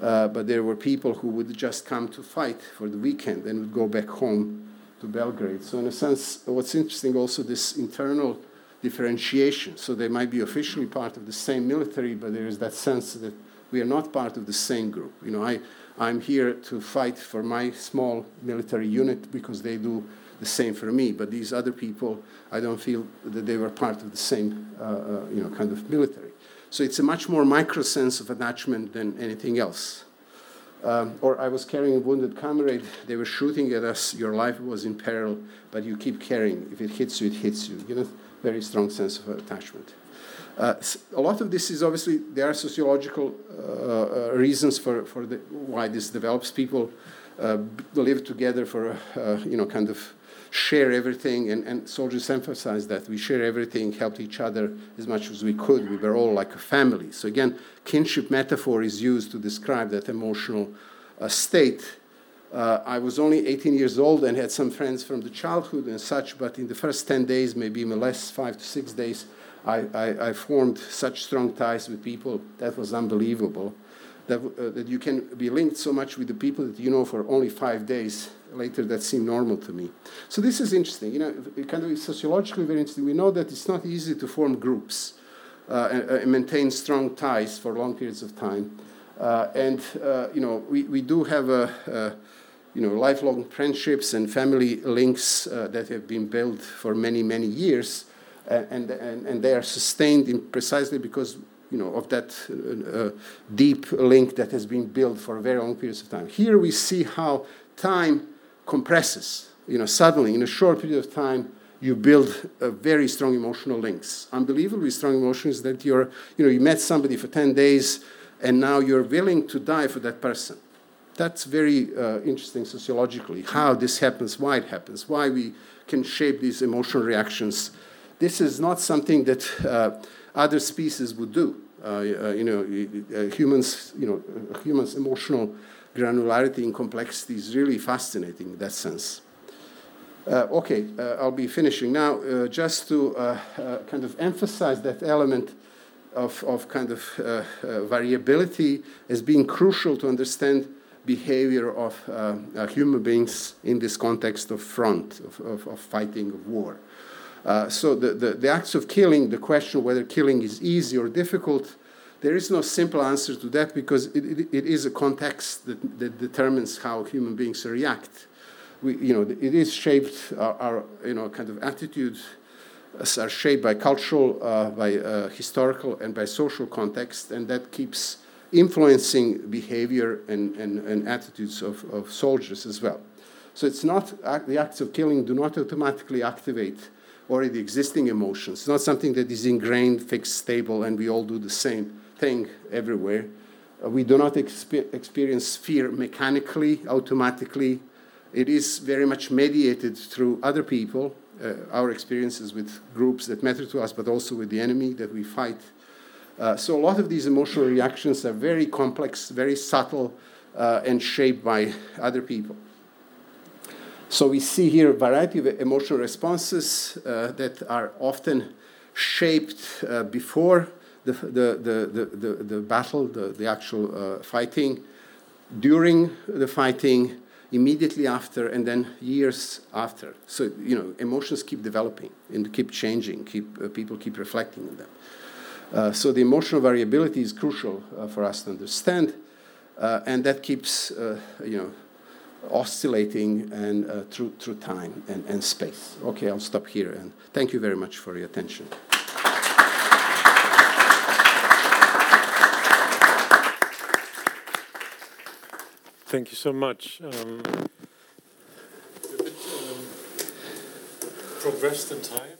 Uh, but there were people who would just come to fight for the weekend and would go back home to Belgrade. So, in a sense, what's interesting also this internal differentiation. So, they might be officially part of the same military, but there is that sense that we are not part of the same group. You know, I, I'm here to fight for my small military unit because they do the same for me. But these other people, I don't feel that they were part of the same, uh, uh, you know, kind of military. So it's a much more micro sense of attachment than anything else. Um, or I was carrying a wounded comrade. They were shooting at us. Your life was in peril, but you keep carrying. If it hits you, it hits you. You know, very strong sense of attachment. Uh, a lot of this is obviously there are sociological uh, uh, reasons for, for the, why this develops. People uh, live together for uh, you know kind of share everything, and, and soldiers emphasize that we share everything, helped each other as much as we could. We were all like a family. So again, kinship metaphor is used to describe that emotional state. Uh, I was only 18 years old and had some friends from the childhood and such, but in the first 10 days, maybe even less, five to six days, I, I, I formed such strong ties with people that was unbelievable. That, uh, that you can be linked so much with the people that you know for only five days later that seemed normal to me. So this is interesting. You know, kind of sociologically very interesting. We know that it's not easy to form groups uh, and, and, maintain strong ties for long periods of time. Uh, and uh, you know, we, we do have a, a, you know lifelong friendships and family links uh, that have been built for many many years, and, and and they are sustained in precisely because you know, of that uh, deep link that has been built for a very long periods of time. Here we see how time compresses. You know, suddenly, in a short period of time, you build very strong emotional links. Unbelievably strong emotions that you're, you know, you met somebody for 10 days and now you're willing to die for that person. That's very uh, interesting sociologically, how this happens, why it happens, why we can shape these emotional reactions. This is not something that uh, other species would do. Uh, uh you know, humans, you know, humans' emotional granularity and complexity is really fascinating in that sense. Uh, okay, uh, I'll be finishing now. Uh, just to kind of emphasize that element of, of kind of variability as being crucial to understand behavior of human beings in this context of front, of, of, of fighting, of war. So the, the, the acts of killing, the question whether killing is easy or difficult, there is no simple answer to that because it, it, it is a context that, that determines how human beings react. We, you know, it is shaped, our, our you know, kind of attitudes are shaped by cultural, uh, by uh, historical, and by social context, and that keeps influencing behavior and, and, and attitudes of, of soldiers as well. So it's not, the acts of killing do not automatically activate already existing emotions. It's not something that is ingrained, fixed, stable, and we all do the same thing everywhere. Uh, we do not expe experience fear mechanically, automatically. It is very much mediated through other people, uh, our experiences with groups that matter to us, but also with the enemy that we fight. Uh, so a lot of these emotional reactions are very complex, very subtle, uh, and shaped by other people. So we see here a variety of emotional responses uh, that are often shaped uh, before the, the, the, the, the, battle, the, the actual uh, fighting, during the fighting, immediately after, and then years after. So, you know, emotions keep developing and keep changing, keep, uh, people keep reflecting on them. Uh, so the emotional variability is crucial uh, for us to understand, and that keeps, you know, oscillating and uh, through, through time and, and space. Okay, I'll stop here, and thank you very much for your attention. Thank you so much. Um, um, progressed in time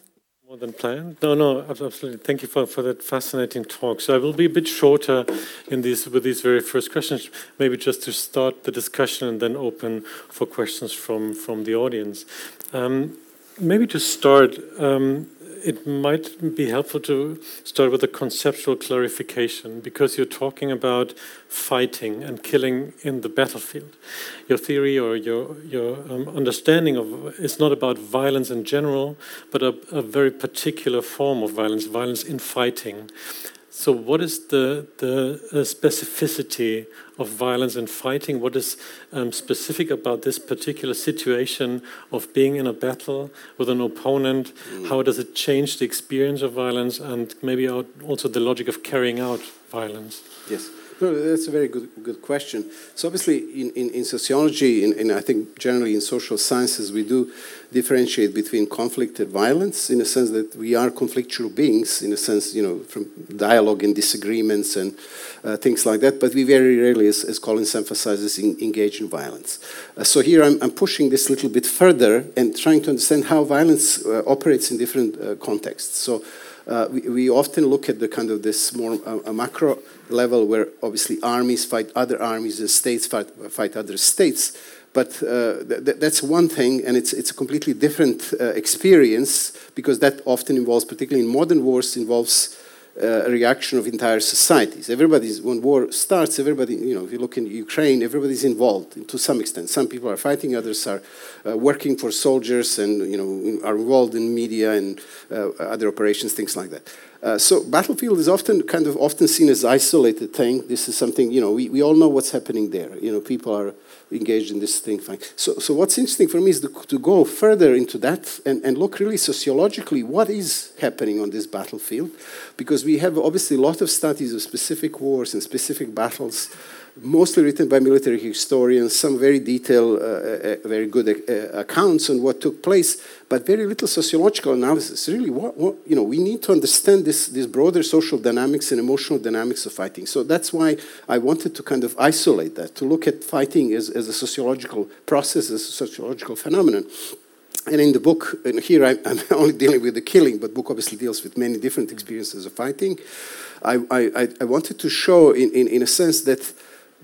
more than planned. No, no, absolutely. Thank you for, for that fascinating talk. So I will be a bit shorter in these with these very first questions, maybe just to start the discussion and then open for questions from from the audience. Um, maybe to start, um, it might be helpful to start with a conceptual clarification because you're talking about fighting and killing in the battlefield. Your theory or your your um, understanding of is not about violence in general, but a, a very particular form of violence, violence in fighting. So, what is the, the uh, specificity of violence and fighting? What is um, specific about this particular situation of being in a battle with an opponent? Mm. How does it change the experience of violence and maybe also the logic of carrying out violence? Yes. No, that's a very good, good question. So obviously, in, in, in sociology, and I think generally in social sciences, we do differentiate between conflict and violence in a sense that we are conflictual beings, in a sense, you know, from dialogue and disagreements and uh, things like that, but we very rarely, as, as Collins emphasizes, in, engage in violence. Uh, so here I'm, I'm, pushing this a little bit further and trying to understand how violence uh, operates in different uh, contexts. So uh, we, we, often look at the kind of this more uh, macro level where obviously armies fight other armies states fight, fight other states. But uh, th that's one thing, and it's, it's a completely different uh, experience because that often involves, particularly in modern wars, involves uh, reaction of entire societies. Everybody's when war starts, everybody you know if you look in Ukraine, everybody's involved to some extent. Some people are fighting, others are uh, working for soldiers, and you know are involved in media and uh, other operations, things like that. Uh, so battlefield is often kind of often seen as isolated thing. This is something you know we, we all know what's happening there. You know people are engaged in this thing. So so what's interesting for me is to, to go further into that and, and look really sociologically what is happening on this battlefield, because we have obviously a lot of studies of specific wars and specific battles mostly written by military historians, some very detailed, uh, uh, uh very good uh, accounts on what took place, but very little sociological analysis. Really, what, what, you know, we need to understand this, this broader social dynamics and emotional dynamics of fighting. So that's why I wanted to kind of isolate that, to look at fighting as, as a sociological process, as a sociological phenomenon. And in the book, and here I, am only dealing with the killing, but the book obviously deals with many different experiences of fighting. I, I, I wanted to show, in, in, in a sense, that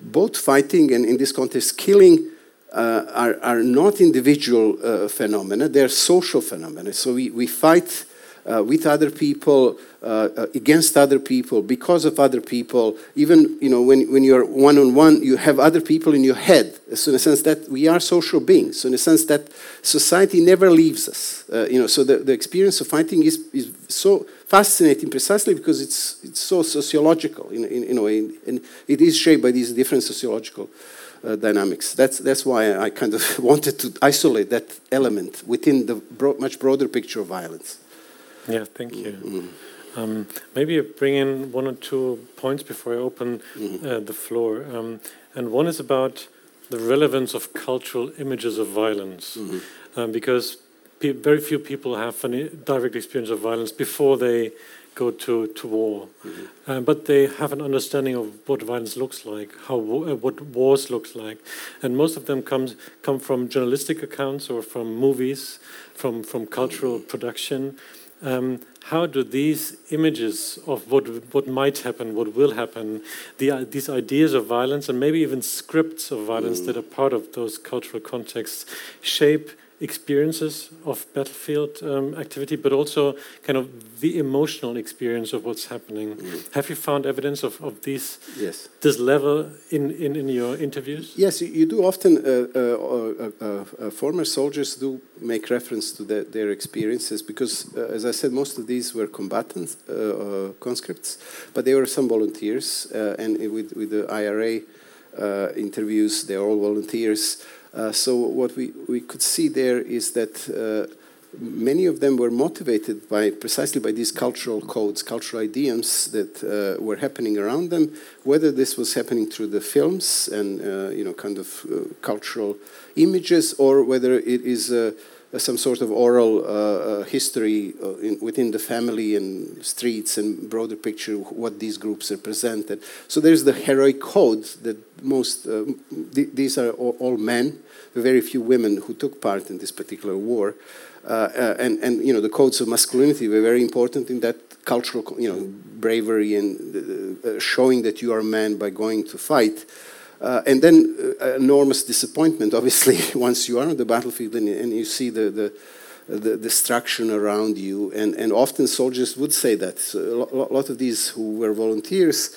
both fighting and, in this context, killing uh, are, are not individual uh, phenomena, they're social phenomena. So we, we fight uh, with other people, uh, uh, against other people, because of other people. Even you know when, when you're one on one, you have other people in your head. So in a sense that we are social beings. So in a sense that society never leaves us. Uh, you know, so the, the experience of fighting is, is so fascinating precisely because it's, it's so sociological in, in, in a way, and it is shaped by these different sociological uh, dynamics. That's, that's why I kind of wanted to isolate that element within the bro much broader picture of violence. Yeah, thank you. Mm -hmm. um, maybe bring in one or two points before I open mm -hmm. uh, the floor. Um, and one is about the relevance of cultural images of violence, mm -hmm. um, because very few people have a direct experience of violence before they go to, to war. Mm-hmm. Um, but they have an understanding of what violence looks like, how uh, what wars looks like, and most of them comes come from journalistic accounts or from movies, from from cultural mm-hmm. production. Um, how do these images of what what might happen, what will happen, the, uh, these ideas of violence, and maybe even scripts of violence mm. that are part of those cultural contexts, shape experiences of battlefield um, activity, but also kind of the emotional experience of what's happening. Mm. Have you found evidence of, of these yes. this level in, in, in your interviews? Yes, you, do often. Uh uh, uh, uh, uh, former soldiers do make reference to the, their experiences because, uh, as I said, most of these were combatants, conscripts, but there were some volunteers, and with, with the IRA interviews, they are all volunteers. Uh, so what we, we could see there is that uh, many of them were motivated by precisely by these cultural codes, cultural idioms that uh, were happening around them. Whether this was happening through the films and uh, you know kind of uh, cultural images, or whether it is uh, some sort of oral history in, within the family and streets and broader picture what these groups represented. So there's the heroic code that most th these are all, all men very few women who took part in this particular war. Uh, uh, and, and, you know, the codes of masculinity were very important in that cultural, you know, bravery and uh, showing that you are a man by going to fight. Uh, and then uh, enormous disappointment, obviously, once you are on the battlefield and, and you see the, the the destruction around you. And, and often soldiers would say that. So a lot of these who were volunteers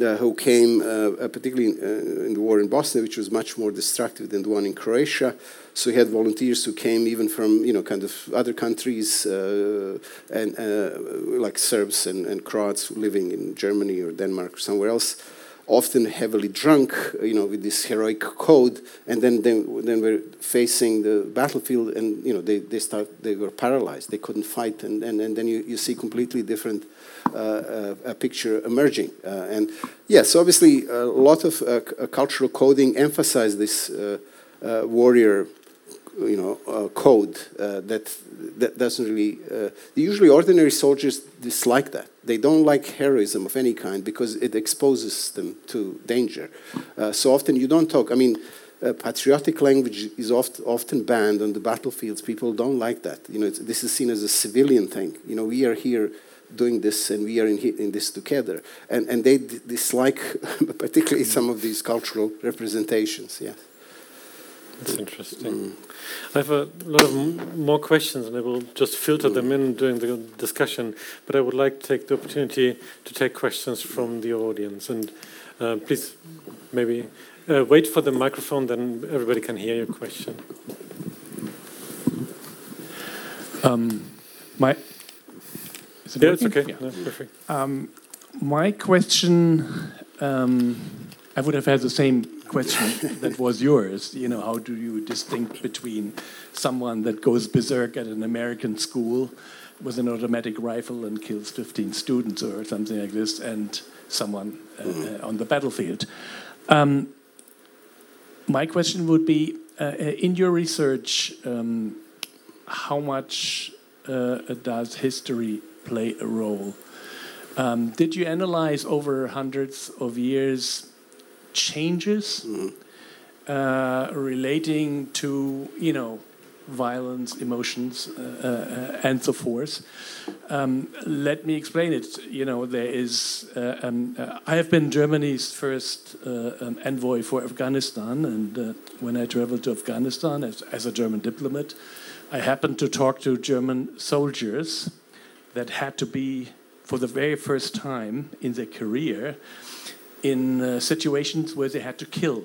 uh, who came, uh, particularly in, uh, in, the war in Bosnia, which was much more destructive than the one in Croatia. So he had volunteers who came even from, you know, kind of other countries, uh, and uh, like Serbs and, and Croats living in Germany or Denmark or somewhere else often heavily drunk, you know, with this heroic code, and then they, then we're facing the battlefield, and you know, they, they start they were paralyzed, they couldn't fight, and, and, and then you, you see completely different uh, uh, a picture emerging. Uh, and yes, obviously, a lot of uh, cultural coding emphasized this uh, uh, warrior you know, uh, code uh, that that doesn't really. Uh, usually, ordinary soldiers dislike that. They don't like heroism of any kind because it exposes them to danger. Uh, so often, you don't talk. I mean. Uh, patriotic language is oft, often banned on the battlefields. People don't like that. You know, this is seen as a civilian thing. You know, we are here doing this and we are in, in this together. And, and they dislike particularly some of these cultural representations, yeah. That's interesting. Mm. I have a lot of more questions, and I will just filter them in during the discussion. But I would like to take the opportunity to take questions from the audience. And uh, please, maybe uh, wait for the microphone, then everybody can hear your question. Um, my is it yeah, working? it's okay. Yeah. No, perfect. Um, my question, um, I would have had the same question that was yours. You know, how do you distinct between someone that goes berserk at an American school with an automatic rifle and kills 15 students or something like this, and someone uh, mm-hmm. uh, on the battlefield? Um, my question would be uh, uh in your research, um, how much uh, does history play a role? Um, did you analyze over hundreds of years changes mm-hmm. uh, relating to you know violence, emotions, uh, uh, and so forth. Um, let me explain it. You know, there is. Uh, um, uh, I have been Germany's first uh, um, envoy for Afghanistan, and uh, when I traveled to Afghanistan as, as, a German diplomat, I happened to talk to German soldiers that had to be, for the very first time in their career, in uh, situations where they had to kill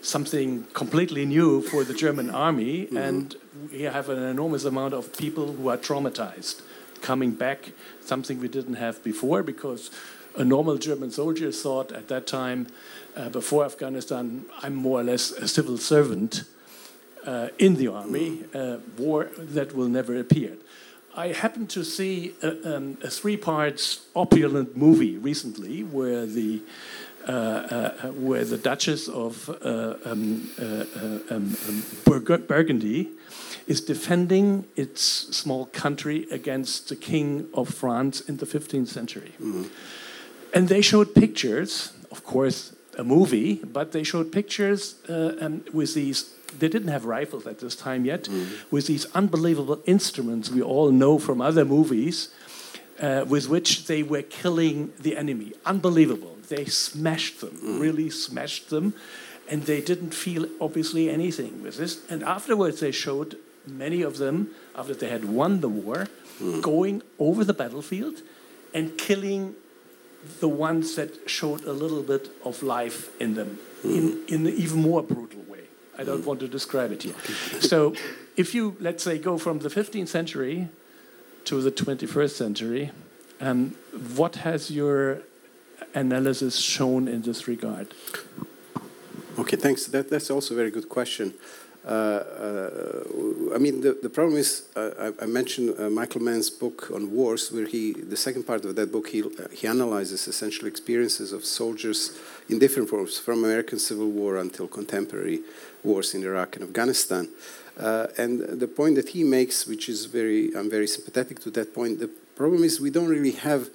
something completely new for the German army, mm-hmm. and we have an enormous amount of people who are traumatized coming back, something we didn't have before because a normal German soldier thought at that time, uh, before Afghanistan, I'm more or less a civil servant uh, in the army, mm-hmm. uh, war that will never appear. I happened to see a, um, a three parts opulent movie recently where the uh, uh, where the Duchess of uh, um, uh, uh, um, um Burgundy is defending its small country against the King of France in the 15th century. Mm. And they showed pictures, of course, a movie, but they showed pictures uh, um, with these they didn't have rifles at this time yet, mm. with these unbelievable instruments we all know from other movies, uh, with which they were killing the enemy. Unbelievable. They smashed them, mm. really smashed them, and they didn't feel obviously anything with this. And afterwards, they showed many of them, after they had won the war, mm. going over the battlefield and killing the ones that showed a little bit of life in them in, in even more brutal I don't want to describe it here. So, if you, let's say, go from the 15th century to the 21st century, um, what has your analysis shown in this regard? Okay, thanks. That, that's also a very good question. Uh, uh, I mean, the, the problem is, uh, I, I, mentioned uh, Michael Mann's book on wars, where he, the second part of that book, he, uh, he analyzes essential experiences of soldiers in different forms, from American Civil War until contemporary wars in Iraq and Afghanistan. Uh, and the point that he makes, which is very, I'm very sympathetic to that point, the problem is we don't really have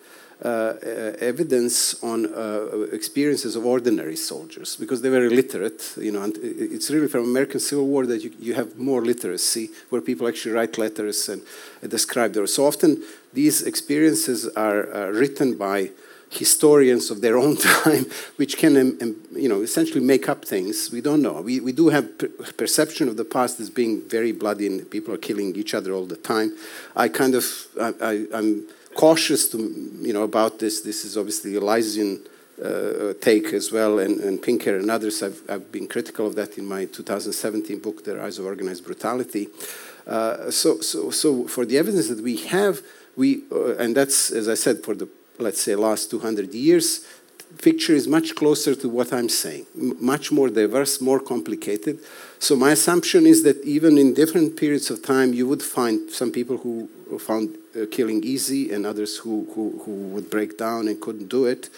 uh, uh, evidence on uh, experiences of ordinary soldiers because they were illiterate. You know, and it's really from American Civil War that you, you have more literacy, where people actually write letters and, and describe their. So often these experiences are written by historians of their own time, which can, you know, essentially make up things. We don't know. We, we do have per perception of the past as being very bloody and people are killing each other all the time. I kind of, I, am cautious to, you know, about this. This is obviously Eliasian uh, take as well, and, and Pinker and others. I've, I've been critical of that in my 2017 book, The Rise of Organized Brutality. Uh, so, so, so for the evidence that we have, we, uh, and that's, as I said, for the let's say, last 200 years, picture is much closer to what I'm saying, much more diverse, more complicated. So my assumption is that even in different periods of time, you would find some people who found uh, killing easy and others who, who, who, would break down and couldn't do it.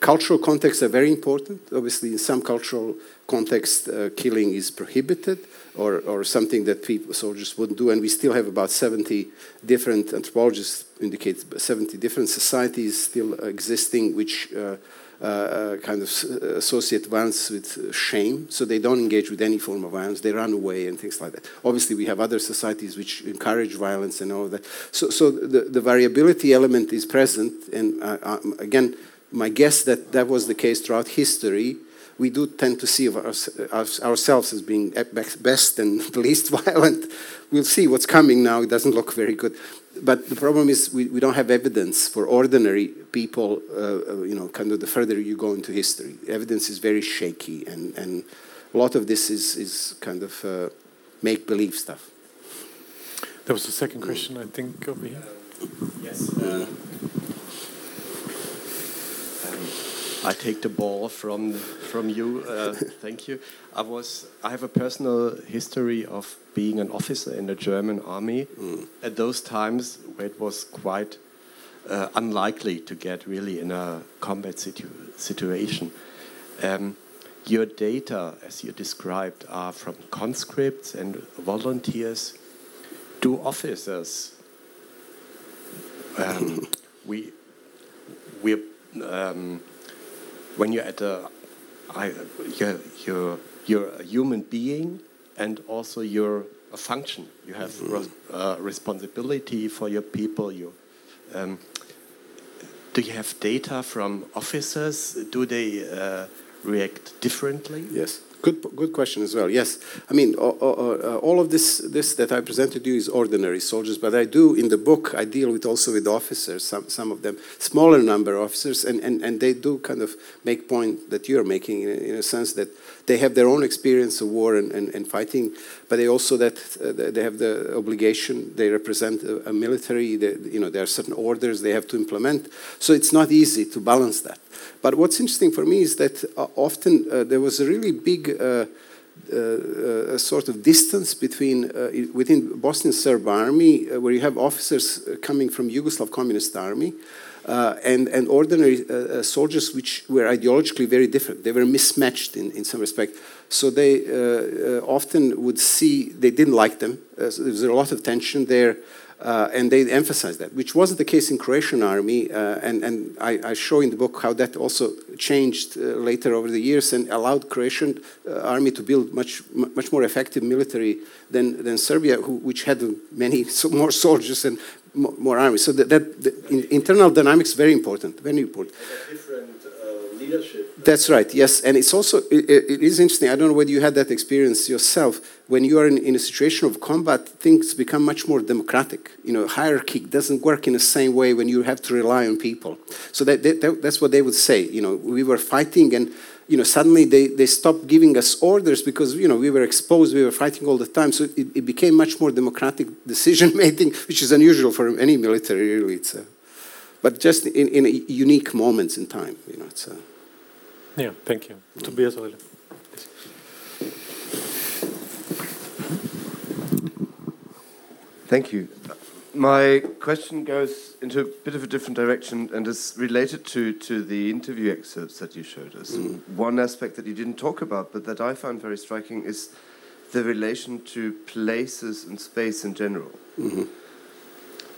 Cultural contexts are very important. Obviously, in some cultural contexts, uh, killing is prohibited or, or something that people, soldiers wouldn't do. And we still have about 70 different, anthropologists indicate 70 different societies still existing which uh, uh, uh kind of associate violence with shame. So they don't engage with any form of violence. They run away and things like that. Obviously, we have other societies which encourage violence and all that. So, so the, the variability element is present. And uh, um, again, my guess that that was the case throughout history we do tend to see our, ourselves as being at best and the least violent. We'll see what's coming now. It doesn't look very good. But the problem is we, we don't have evidence for ordinary people, uh, uh, you know, kind of the further you go into history. Evidence is very shaky, and, and a lot of this is, is kind of uh, make-believe stuff. There was a second question, I think, over here. yes. Uh, I take the ball from from you. Uh, thank you. I was I have a personal history of being an officer in the German army mm. at those times it was quite uh, unlikely to get really in a combat situ situation. Um, your data, as you described, are from conscripts and volunteers. Do officers? Um, we we. Um, when you're at a, I, you're, you're, you're a human being and also you're a function. You have uh, responsibility for your people. You, um, do you have data from officers? Do they uh, react differently? Yes. Good, good question as well. Yes, I mean all, uh, of this, this that I presented you is ordinary soldiers, but I do in the book I deal with also with officers. Some, some of them smaller number of officers, and, and, and they do kind of make point that you're making in, in a sense that they have their own experience of war and, and, and fighting, but they also that uh, they have the obligation. They represent a, a military. They, you know there are certain orders they have to implement. So it's not easy to balance that. But what's interesting for me is that uh, often uh, there was a really big uh, uh, a sort of distance between uh, within Bosnian Serb army, uh, where you have officers coming from Yugoslav Communist Army, and and ordinary soldiers, which were ideologically very different. They were mismatched in in some respect. So they often would see they didn't like them. So there was a lot of tension there. Uh, and they emphasized that, which wasn't the case in Croatian army. Uh, and and I, I, show in the book how that also changed uh, later over the years and allowed Croatian uh, army to build much much more effective military than than Serbia, who, which had many so more soldiers and more, more army. So that, that the in, internal dynamics very important, very important. Leadership. That's right. Yes, and it's also it, it is interesting. I don't know whether you had that experience yourself when you are in, in, a situation of combat, things become much more democratic. You know, hierarchy doesn't work in the same way when you have to rely on people. So that, that, that's what they would say. You know, we were fighting and, you know, suddenly they, they stopped giving us orders because, you know, we were exposed, we were fighting all the time. So it, it became much more democratic decision making, which is unusual for any military, really. It's a, but just in, in unique moments in time, you know, it's a, Yeah, thank you. Tobias Eule. Thank you. My question goes into a bit of a different direction and is related to, to the interview excerpts that you showed us. Mm. One aspect that you didn't talk about, but that I found very striking, is the relation to places and space in general. Mm-hmm.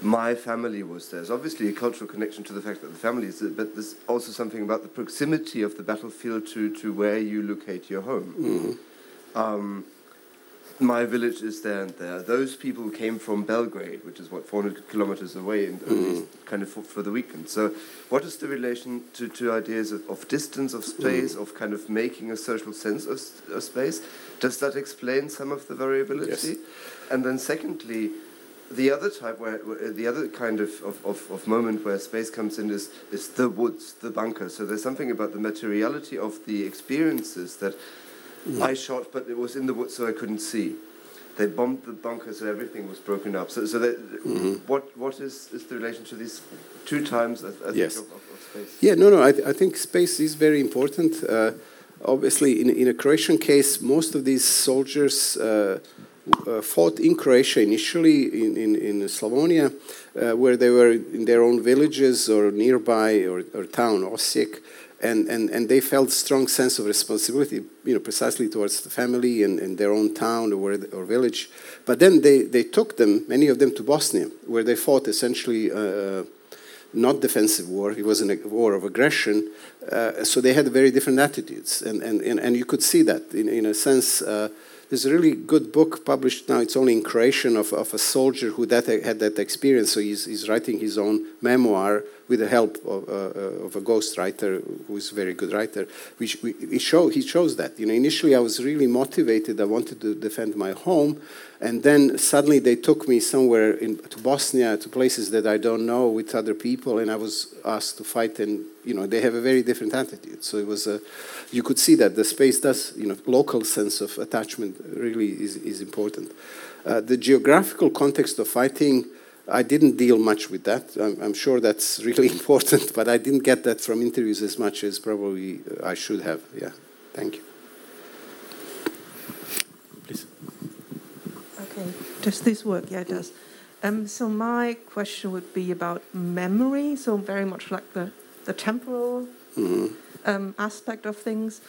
My family was there. There's obviously a cultural connection to the fact that the family is there, but there's also something about the proximity of the battlefield to, to where you locate your home. Mm-hmm. Um, my village is there and there. Those people came from Belgrade, which is what 400 kilometers away, and mm. kind of for, for, the weekend. So, what is the relation to, to ideas of, of distance, of space, mm. of kind of making a social sense of, of, space? Does that explain some of the variability? Yes. And then, secondly, the other type, where, where the other kind of, of, of, of, moment where space comes in is, is the woods, the bunker. So there's something about the materiality of the experiences that Mm. I shot, but it was in the woods, so I couldn't see. They bombed the bunker, so everything was broken up. So, so that, mm-hmm. what what is, is the relation to these two times? I, I yes. Of, of, space. Yeah, no, no. I, th- I think space is very important. Uh, obviously, in in a Croatian case, most of these soldiers. Uh, fought in Croatia initially in, in, in Slavonia, uh, where they were in their own villages or nearby or, or town, Osijek and, and, and they felt strong sense of responsibility, you know, precisely towards the family and, and their own town or, or village. But then they, they took them, many of them, to Bosnia, where they fought essentially uh, not defensive war. It was a war of aggression. Uh, so they had very different attitudes, and, and, and, and you could see that in, in a sense. Uh, there's a really good book published now. It's only in Croatian of, of a soldier who that, had that experience. So he's, he's writing his own memoir with the help of, uh, of a ghostwriter who is a very good writer. Which we, he, show, he shows that. You know, initially I was really motivated. I wanted to defend my home, and then suddenly they took me somewhere in, to Bosnia, to places that I don't know with other people, and I was asked to fight. And you know, they have a very different attitude. So it was a you could see that the space does, you know, local sense of attachment really is, is important. Uh, the geographical context of fighting, I didn't deal much with that. I'm, I'm, sure that's really important, but I didn't get that from interviews as much as probably I should have. Yeah, thank you. Okay, does this work? Yeah, it does. Um, so my question would be about memory. So very much like the the temporal. Mm-hmm um, aspect of things.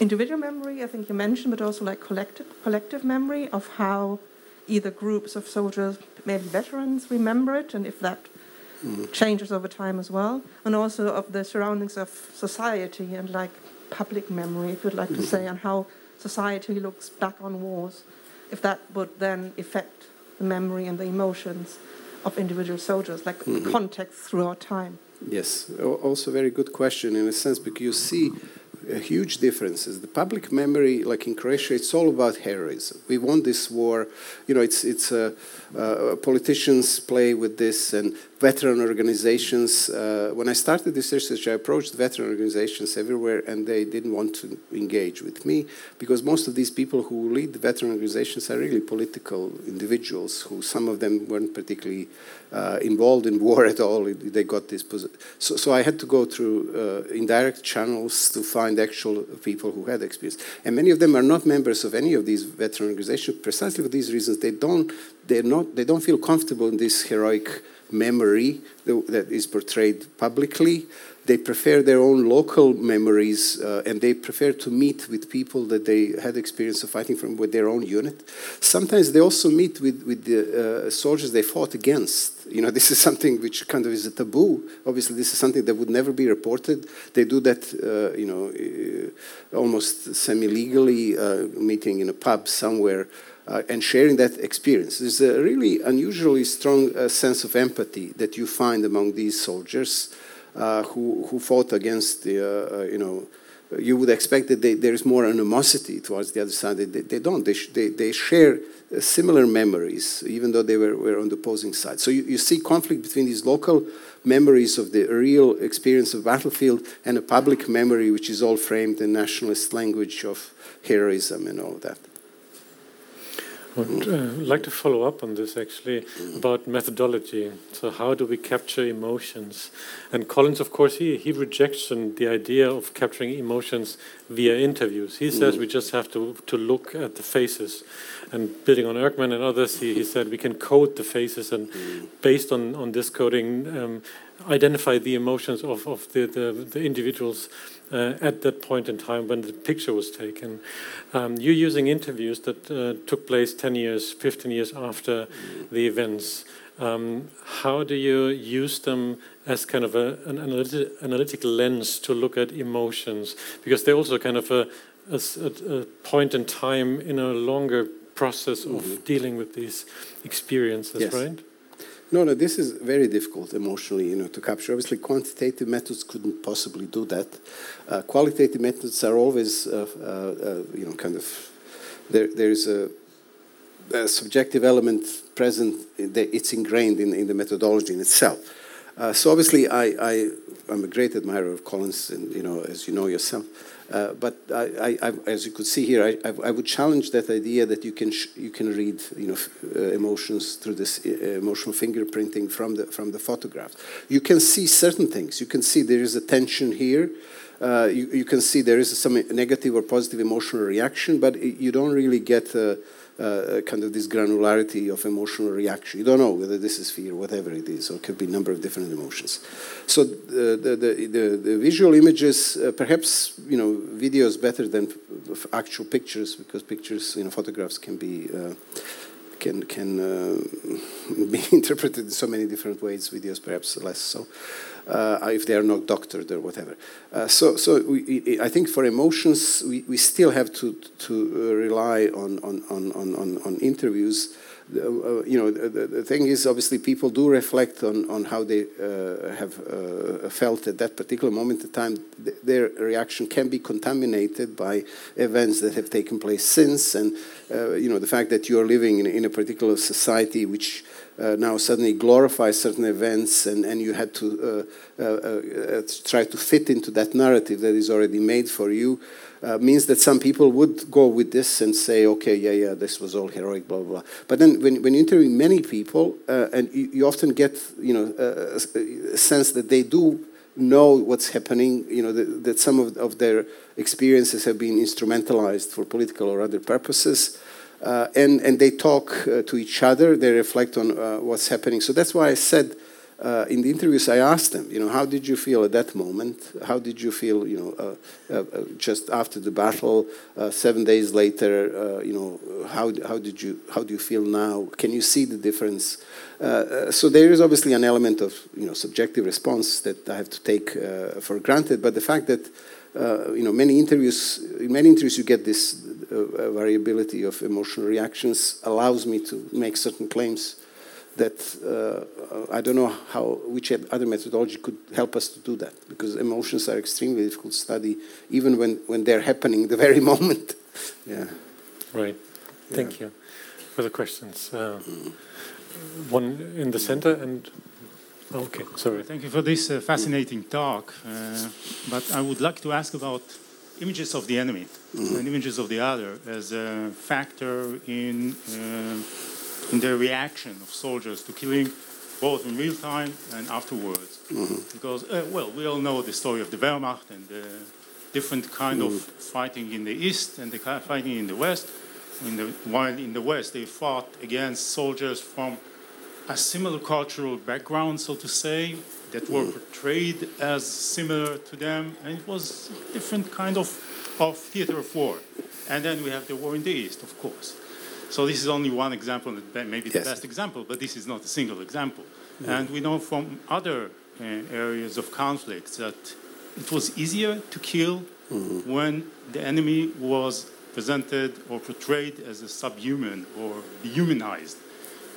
Individual memory, I think you mentioned, but also like collective collective memory of how either groups of soldiers, maybe veterans, remember it, and if that mm. changes over time as well, and also of the surroundings of society and like public memory, if you'd like mm. to say, and how society looks back on wars, if that would then affect the memory and the emotions of individual soldiers, like mm-hmm. context throughout time. Yes, also very good question in a sense because you see uh, huge differences. The public memory, like in Croatia, it's all about heroism. We won this war. You know, it's it's uh, uh, politicians play with this, and veteran organizations. Uh, when I started this research, I approached veteran organizations everywhere, and they didn't want to engage with me because most of these people who lead the veteran organizations are really political individuals who some of them weren't particularly uh, involved in war at all. They got this position. So, so I had to go through uh, indirect channels to find actual people who had experience, and many of them are not members of any of these veteran organizations precisely for these reasons. They don't. They're not. They don't feel comfortable in this heroic memory that is portrayed publicly. They prefer their own local memories, uh, and they prefer to meet with people that they had experience of fighting from with their own unit. Sometimes they also meet with, with the uh, soldiers they fought against. You know, this is something which kind of is a taboo. Obviously, this is something that would never be reported. They do that, uh, you know, uh, almost semi-legally, uh, meeting in a pub somewhere uh, and sharing that experience. There's a really unusually strong uh, sense of empathy that you find among these soldiers uh, who, who fought against the, uh, uh, you know, you would expect that they, there is more animosity towards the other side. They, they don't. They, they, they share similar memories, even though they were, were on the opposing side. So you, you see conflict between these local memories of the real experience of battlefield and a public memory, which is all framed in nationalist language of heroism and all of that. I would uh, like to follow up on this actually about methodology. So, how do we capture emotions? And Collins, of course, he, he rejects the idea of capturing emotions via interviews. He says we just have to, to look at the faces. And building on Ekman and others, he, he said we can code the faces, and based on, on this coding, um, identify the emotions of, of the, the, the individuals uh, at that point in time when the picture was taken. Um, you're using interviews that uh, took place 10 years, 15 years after the events. Um, how do you use them as kind of a, an analytic, analytical lens to look at emotions? Because they're also kind of a, a, a point in time in a longer process of mm -hmm. dealing with these experiences, yes. right? No, no, this is very difficult emotionally, you know, to capture. Obviously, quantitative methods couldn't possibly do that. Uh, qualitative methods are always, uh, uh, uh you know, kind of there. There's a, a subjective element present. It's ingrained in, in the methodology in itself. Uh, so obviously, I, I I'm a great admirer of Collins, and you know, as you know yourself. Uh, but I, I, as you could see here, I, I, would challenge that idea that you can you can read you know uh, emotions through this uh, emotional fingerprinting from the from the photographs. You can see certain things. You can see there is a tension here. Uh, you, you can see there is some negative or positive emotional reaction, but you don't really get uh, kind of this granularity of emotional reaction. You don't know whether this is fear, whatever it is, or it could be a number of different emotions. So the, the, the, the visual images, uh, perhaps, you know, video is better than actual pictures because pictures, you know, photographs can be uh, can can uh, be interpreted in so many different ways. Videos perhaps less so, uh, if they are not doctored or whatever. Uh, so so we, I think for emotions we, we still have to to uh, rely on on on on, on interviews uh, you know, the, the, thing is, obviously, people do reflect on, on how they uh, have felt at that particular moment in time. Th their reaction can be contaminated by events that have taken place since, and uh, you know, the fact that you are living in, in a particular society which uh, now suddenly glorifies certain events, and, and you had to uh, try to fit into that narrative that is already made for you uh, means that some people would go with this and say, okay, yeah, yeah, this was all heroic, blah, blah. But then when, when you interview many people, uh, and you, you, often get, you know, uh, a sense that they do know what's happening, you know, that, that some of, of, their experiences have been instrumentalized for political or other purposes. Uh, and, and they talk uh, to each other, they reflect on uh, what's happening. So that's why I said uh, in the interviews, I asked them, you know, how did you feel at that moment? How did you feel, you know, uh, uh, uh just after the battle, uh, seven days later? Uh, you know, how how did you how do you feel now? Can you see the difference? so there is obviously an element of you know subjective response that I have to take for granted. But the fact that you know many interviews, in many interviews, you get this variability of emotional reactions allows me to make certain claims that uh, I don't know how which other methodology could help us to do that because emotions are extremely difficult to study even when when they're happening the very moment. yeah. Right. Thank yeah. you for the questions. Uh, one in the center and. Okay, sorry. Thank you for this uh, fascinating talk. Uh, but I would like to ask about images of the enemy mm -hmm. and images of the other as a factor in uh, in the reaction of soldiers to killing, both in real time and afterwards. Mm-hmm. Because, uh, well, we all know the story of the Wehrmacht and the different kind mm-hmm. of fighting in the east and the fighting in the west. In the, while in the west, they fought against soldiers from a similar cultural background, so to say, that were mm-hmm. portrayed as similar to them, and it was different kind of, of theater of war. And then we have the war in the east, of course. So this is only one example, maybe the yes. best example, but this is not a single example. Yeah. And we know from other uh, areas of conflict that it was easier to kill mm-hmm. when the enemy was presented or portrayed as a subhuman or dehumanized.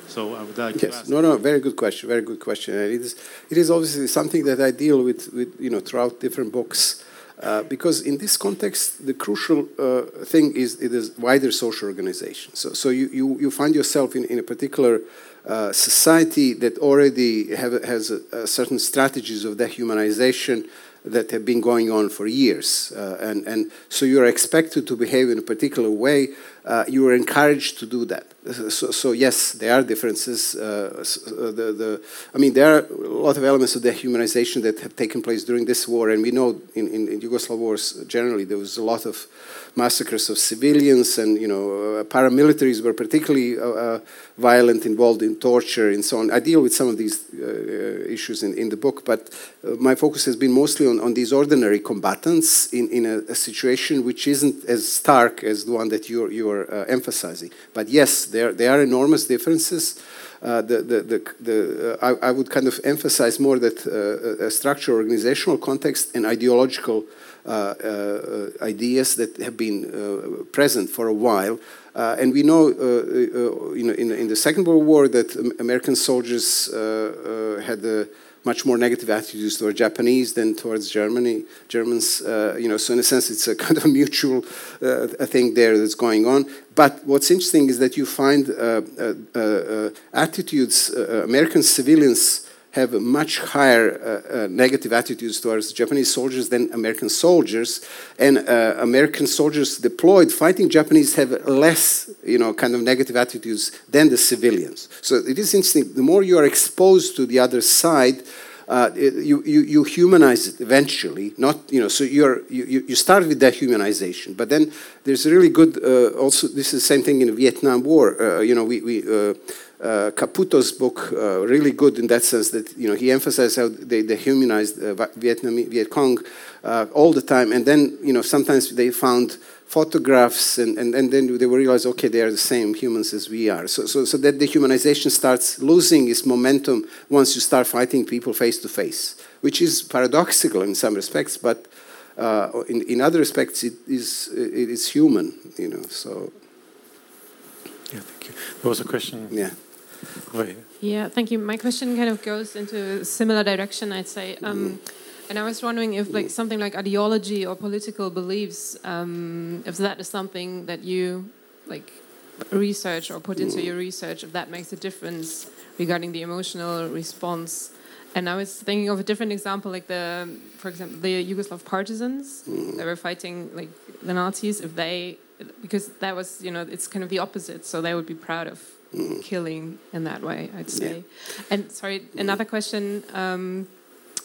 So I would like to. yes. No, no, very good question. Very good question. And it is, it is obviously something that I deal with, with you know, throughout different books. Uh, because in this context, the crucial uh, thing is it is wider social organization. So, so you, you, you find yourself in, in a particular uh, society that already have, has a, a certain strategies of dehumanization that have been going on for years. Uh, and, and so you're expected to behave in a particular way. Uh, you are encouraged to do that. So, so yes, there are differences. Uh, uh, the, the, I mean, there are a lot of elements of dehumanization that have taken place during this war. And we know in, in, in Yugoslav wars generally there was a lot of massacres of civilians, and you know, uh, paramilitaries were particularly uh, uh, violent, involved in torture and so on. I deal with some of these issues in, in the book, but my focus has been mostly on, on these ordinary combatants in, in a, a, situation which isn't as stark as the one that you're, you're emphasizing. But yes, there, there are enormous differences. Uh, the, the, the, the uh, I, I, would kind of emphasize more that uh, a structural organizational context and ideological uh, uh, ideas that have been uh, present for a while. Uh, and we know, you know, in, in, the Second World War, that American soldiers had a much more negative attitudes toward Japanese than towards Germany. Germans, uh, you know, so in a sense, it's a kind of mutual uh, thing there that's going on. But what's interesting is that you find uh, attitudes, American civilians have much higher uh, uh, negative attitudes towards Japanese soldiers than American soldiers, and uh, American soldiers deployed fighting Japanese have less, you know, kind of negative attitudes than the civilians. So it is interesting. The more you are exposed to the other side, uh, you, you, you, humanize it eventually. Not you know. So you're you, you start with dehumanization, but then there's really good. Uh, also, this is the same thing in the Vietnam War. Uh, you know, we we Caputo's book uh, really good in that sense that you know he emphasized how they dehumanized uh, Vietnam Viet Cong uh, all the time, and then you know sometimes they found photographs and, and, and then they realize okay they are the same humans as we are. So, so, so that dehumanization starts losing its momentum once you start fighting people face to face which is paradoxical in some respects but uh, in, in other respects it is it is human you know so. Yeah thank you. There was a question. Yeah yeah, thank you. My question kind of goes into a similar direction, I'd say. Um, and I was wondering if, like, something like ideology or political beliefs, um, if that is something that you, like, research or put into your research, if that makes a difference regarding the emotional response. And I was thinking of a different example, like the, for example, the Yugoslav partisans that were fighting like the Nazis. If they, because that was, you know, it's kind of the opposite. So they would be proud of mm. killing in that way, I'd say. Yeah. And sorry, another question, um,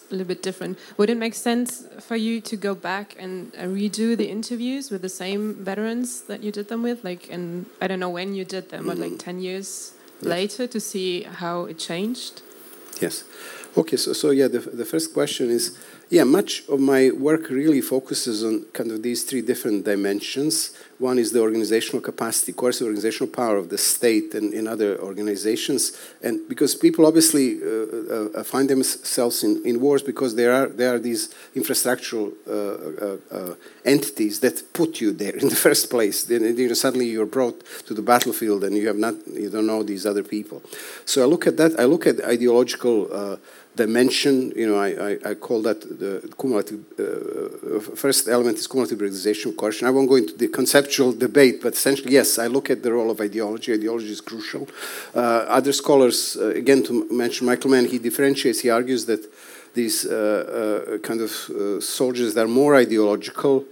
a little bit different. Would it make sense for you to go back and uh, redo the interviews with the same veterans that you did them with? Like, and I don't know when you did them, mm. but like mm. 10 years yes. later to see how it changed? Yes. Okay, so, so yeah, the, the first question is yeah, much of my work really focuses on kind of these three different dimensions. One is the organizational capacity, the organizational power of the state and in other organizations. And because people obviously uh, uh, find themselves in, in wars because there are, there are these infrastructural uh, uh, uh entities that put you there in the first place. Then you know, suddenly you're brought to the battlefield and you, have not, you don't know these other people. So I look at that, I look at ideological uh, dimension. You know, I, I, I call that the cumulative. Uh, first element is cumulative realization question. I won't go into the conceptual debate, but essentially, yes, I look at the role of ideology. Ideology is crucial. Uh, other scholars, uh, again, to mention Michael Mann, he differentiates. He argues that these uh, uh, kind of uh, soldiers that are more ideological.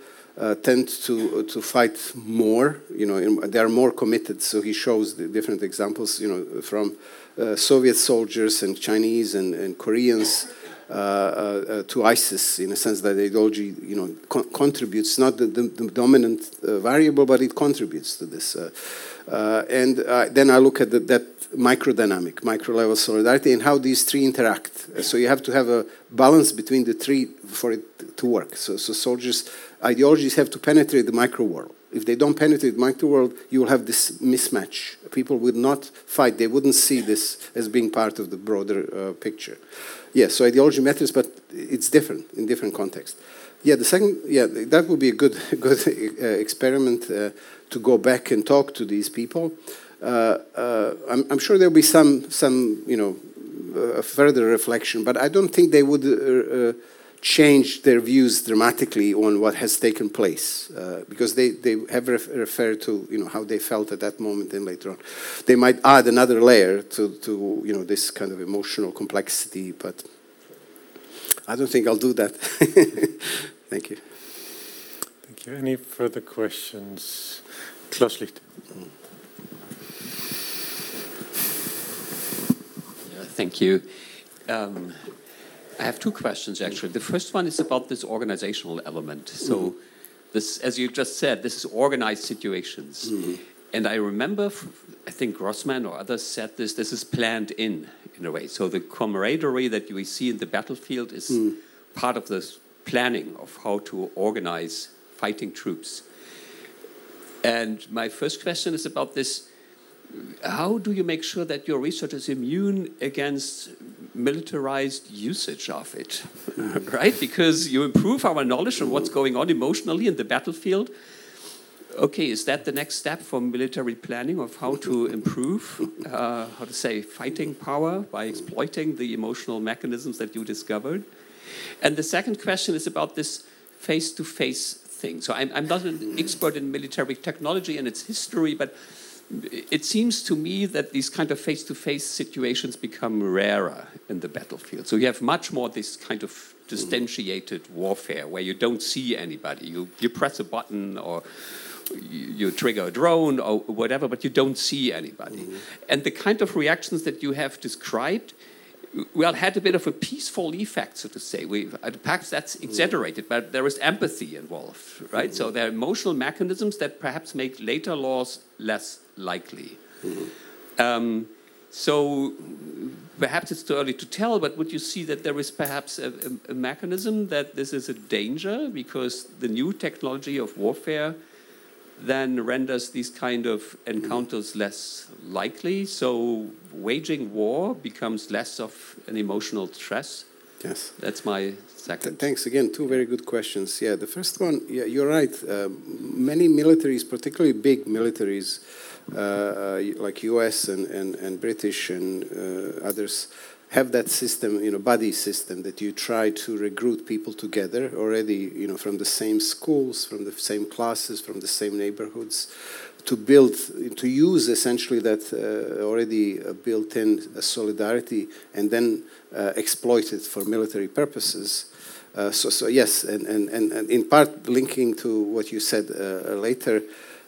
tend to to fight more, you know, they are more committed. So he shows the different examples, you know, from uh, Uh, Soviet soldiers and Chinese and, and Koreans uh, uh, uh to ISIS in a sense that ideology, you know, co contributes not the, the, the dominant uh, variable, but it contributes to this. and then I look at the, that micro dynamic, micro level solidarity, and how these three interact. So you have to have a balance between the three for it to work. So, so soldiers, ideologies have to penetrate the micro world if they don't penetrate the micro world, you will have this mismatch. People would not fight. They wouldn't see this as being part of the broader uh, picture. Yes, so ideology matters, but it's different in different contexts. Yeah, the second, yeah, that would be a good, good uh, experiment uh, to go back and talk to these people. Uh, uh, I'm, I'm, sure there'll be some, some, you know, uh, further reflection, but I don't think they would changed their views dramatically on what has taken place uh, because they, they have ref referred to you know how they felt at that moment and later on. They might add another layer to, to you know this kind of emotional complexity but I don't think I'll do that. Thank you. Thank you. Any further questions? Klaus Licht. Thank you. Um, I have two questions actually. The first one is about this organizational element. So, mm. this, as you just said, this is organized situations. Mm. And I remember, I think Grossman or others said this, this is planned in, in a way. So the camaraderie that we see in the battlefield is mm. part of this planning of how to organize fighting troops. And my first question is about this how do you make sure that your research is immune against militarized usage of it, right? Because you improve our knowledge of what's going on emotionally in the battlefield. Okay, is that the next step for military planning of how to improve, uh, how to say, fighting power by exploiting the emotional mechanisms that you discovered? And the second question is about this face to face thing. So I'm, I'm not an expert in military technology and its history, but it seems to me that these kind of face-to-face situations become rarer in the battlefield. So you have much more this kind of distantiated warfare where you don't see anybody. You you press a button or you, trigger a drone or whatever, but you don't see anybody. Mm -hmm. And the kind of reactions that you have described well, had a bit of a peaceful effect, so to say. We, uh, perhaps that's exaggerated, but there is empathy involved, right? Mm -hmm. So there are emotional mechanisms that perhaps make later laws less likely. Mm -hmm. um, so perhaps it's too early to tell, but would you see that there is perhaps a, a, a mechanism that this is a danger because the new technology of warfare then renders these kind of encounters less likely. So waging war becomes less of an emotional stress. Yes. That's my second. Th thanks again. Two very good questions. Yeah, the first one, yeah, you're right. Uh, many militaries, particularly big militaries, like US and, and, and British and uh, others, have that system, you know, buddy system that you try to recruit people together already, you know, from the same schools, from the same classes, from the same neighborhoods, to build, to use essentially that uh, already uh, built-in uh, solidarity and then uh, exploit it for military purposes. Uh, so, so yes, and, and, and and in part linking to what you said uh, later,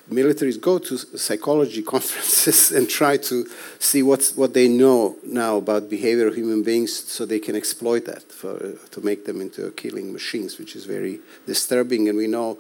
militaries go to psychology conferences and try to see what's, what they know now about behavior of human beings so they can exploit that for, to make them into killing machines, which is very disturbing. And we know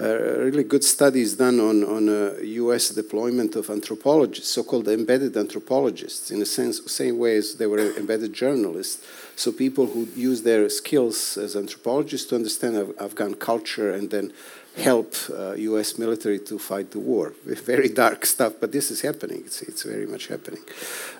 uh, really good studies done on, on a US deployment of anthropologists, so-called embedded anthropologists, in a sense, same way as they were embedded journalists. So people who use their skills as anthropologists to understand Afghan culture and then help uh, U.S. military to fight the war. Very dark stuff, but this is happening. It's, it's very much happening.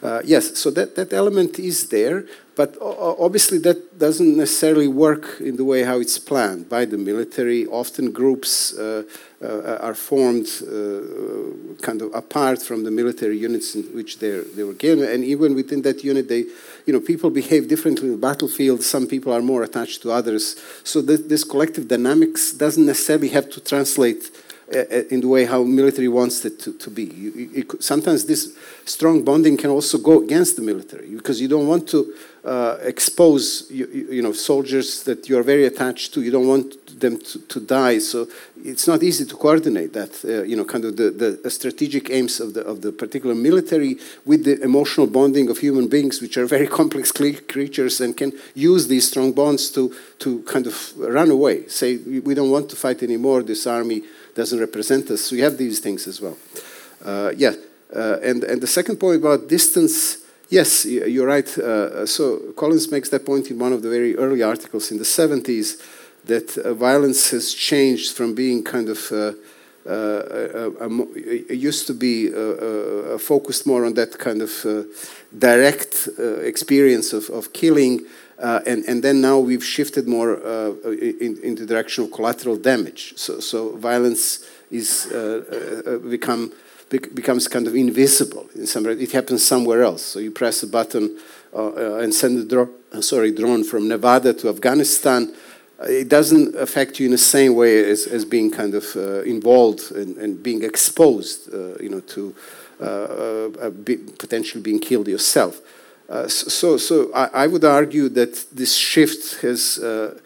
Uh, yes, so that, that element is there, but obviously that doesn't necessarily work in the way how it's planned by the military. Often groups uh, uh, are formed uh, kind of apart from the military units in which they were given, and even within that unit, they, you know, people behave differently in the battlefield. Some people are more attached to others. So th this collective dynamics doesn't necessarily have to translate uh, uh, in the way how military wants it to, to be. You, you, sometimes this strong bonding can also go against the military because you don't want to uh, expose you, you, know soldiers that you are very attached to. You don't want them to, to die, so it's not easy to coordinate that. Uh, you know, kind of the, the strategic aims of the of the particular military with the emotional bonding of human beings, which are very complex creatures and can use these strong bonds to to kind of run away. Say we don't want to fight anymore. This army doesn't represent us. So you have these things as well. Uh, yeah, uh, and, and the second point about distance, yes, you're right. Uh, so Collins makes that point in one of the very early articles in the 70s that uh, violence has changed from being kind of uh, uh, used to be focused more on that kind of direct experience of, of killing uh, and, and then now we've shifted more uh, in, in, the direction of collateral damage. So, so violence is uh, uh, uh become becomes kind of invisible in some. It happens somewhere else. So you press a button uh, uh and send a dro uh, sorry drone from Nevada to Afghanistan. Uh, it doesn't affect you in the same way as, as being kind of involved and, and, being exposed, you know, to be potentially being killed yourself. Uh, so, so I, I, would argue that this shift has uh,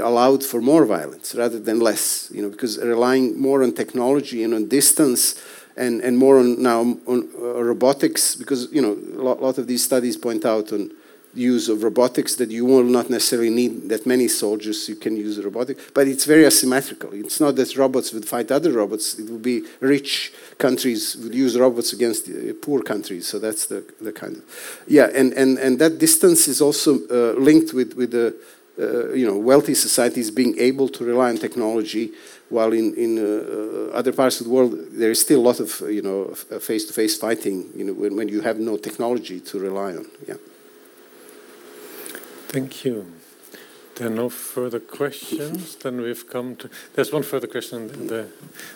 allowed for more violence rather than less, you know, because relying more on technology and on distance and, and more on now on uh, robotics, because, you know, a lot, lot, of these studies point out on use of robotics that you will not necessarily need that many soldiers you can use robotic but it's very asymmetrical. It's not that robots would fight other robots. It would be rich countries would use robots against uh, poor countries. So that's the, the kind of yeah and, and, and that distance is also uh, linked with, with the uh, you know, wealthy societies being able to rely on technology, while in, in uh, other parts of the world there is still a lot of, you know, face-to-face fighting, you know, when, when you have no technology to rely on. Yeah. Thank you. There are no further questions. then we've come to. There's one further question. The,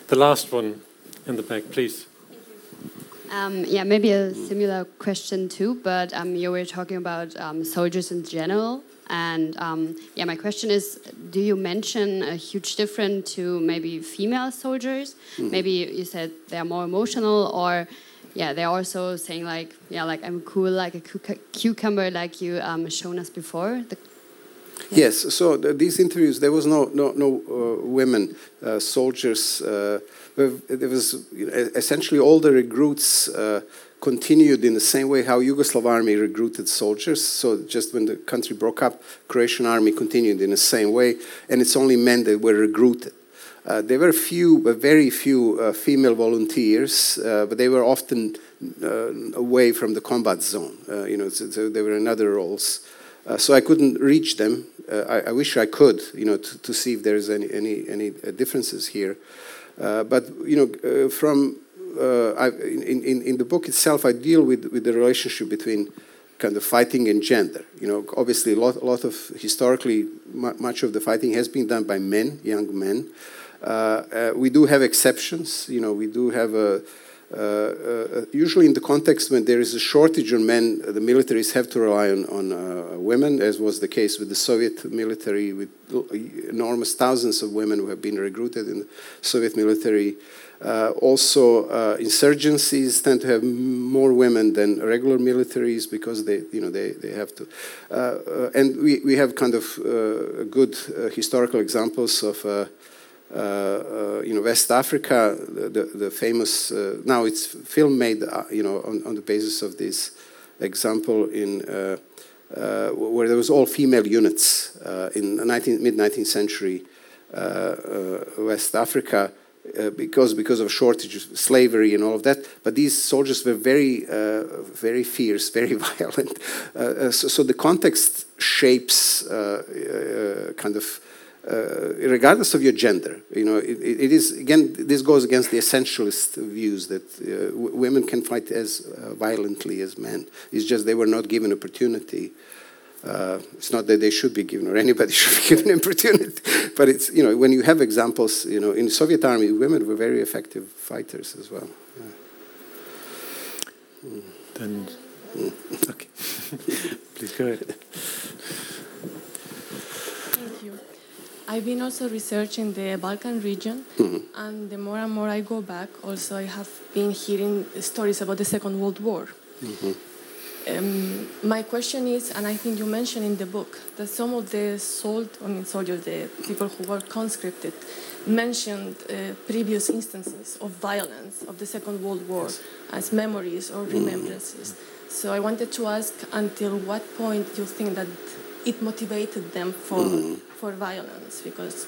the last one in the back, please. Um, yeah, maybe a similar question too, but um, you were talking about um, soldiers in general. And um, yeah, my question is do you mention a huge difference to maybe female soldiers? Mm. Maybe you said they're more emotional, or yeah, they're also saying like, yeah, like I'm cool like a cucumber, like you um, shown us before. The Yes, so the, these interviews, there was no, no, no uh, women uh, soldiers. Uh, there was essentially all the recruits uh, continued in the same way how Yugoslav army recruited soldiers. So just when the country broke up, Croatian army continued in the same way, and it's only men that were recruited. Uh, there were few, but very few uh, female volunteers, but they were often away from the combat zone. you know, so, so they were in other roles. Uh, so I couldn't reach them. Uh, I, I, wish I could, you know, to, to see if there's any any any uh, differences here. Uh, but you know, uh, from I, in, in in the book itself, I deal with with the relationship between kind of fighting and gender. You know, obviously, a lot a lot of historically much of the fighting has been done by men, young men. we do have exceptions. You know, we do have a uh, uh, usually in the context when there is a shortage of men, the militaries have to rely on, on uh, women, as was the case with the Soviet military, with enormous thousands of women who have been recruited in the Soviet military. Uh, also, uh, insurgencies tend to have more women than regular militaries because they, you know, they, they have to. Uh, and we, we have kind of good historical examples of uh, uh, you know, West Africa, the, the famous, uh, now it's film made, you know, on, on the basis of this example in uh, where there was all female units uh, in mid 19th century uh, West Africa because because of shortage of slavery and all of that. But these soldiers were very very fierce, very violent. So, so, the context shapes kind of uh, regardless of your gender. You know, it, it is again. This goes against the essentialist views that uh, women can fight as uh, violently as men. It's just they were not given opportunity. Uh, it's not that they should be given or anybody should be given an opportunity, but it's you know when you have examples. You know, in the Soviet army, women were very effective fighters as well. Yeah. Mm. Then, mm. okay, please go ahead. Thank you. I've been also researching the Balkan region, mm-hmm. and the more and more I go back, also I have been hearing stories about the Second World War. Mm-hmm. Um, my question is, and I think you mentioned in the book that some of the sold, I mean, soldiers, the people who were conscripted, mentioned uh, previous instances of violence of the Second World War yes. as memories or mm-hmm. remembrances. Mm-hmm. So I wanted to ask, until what point do you think that it motivated them for mm. for violence because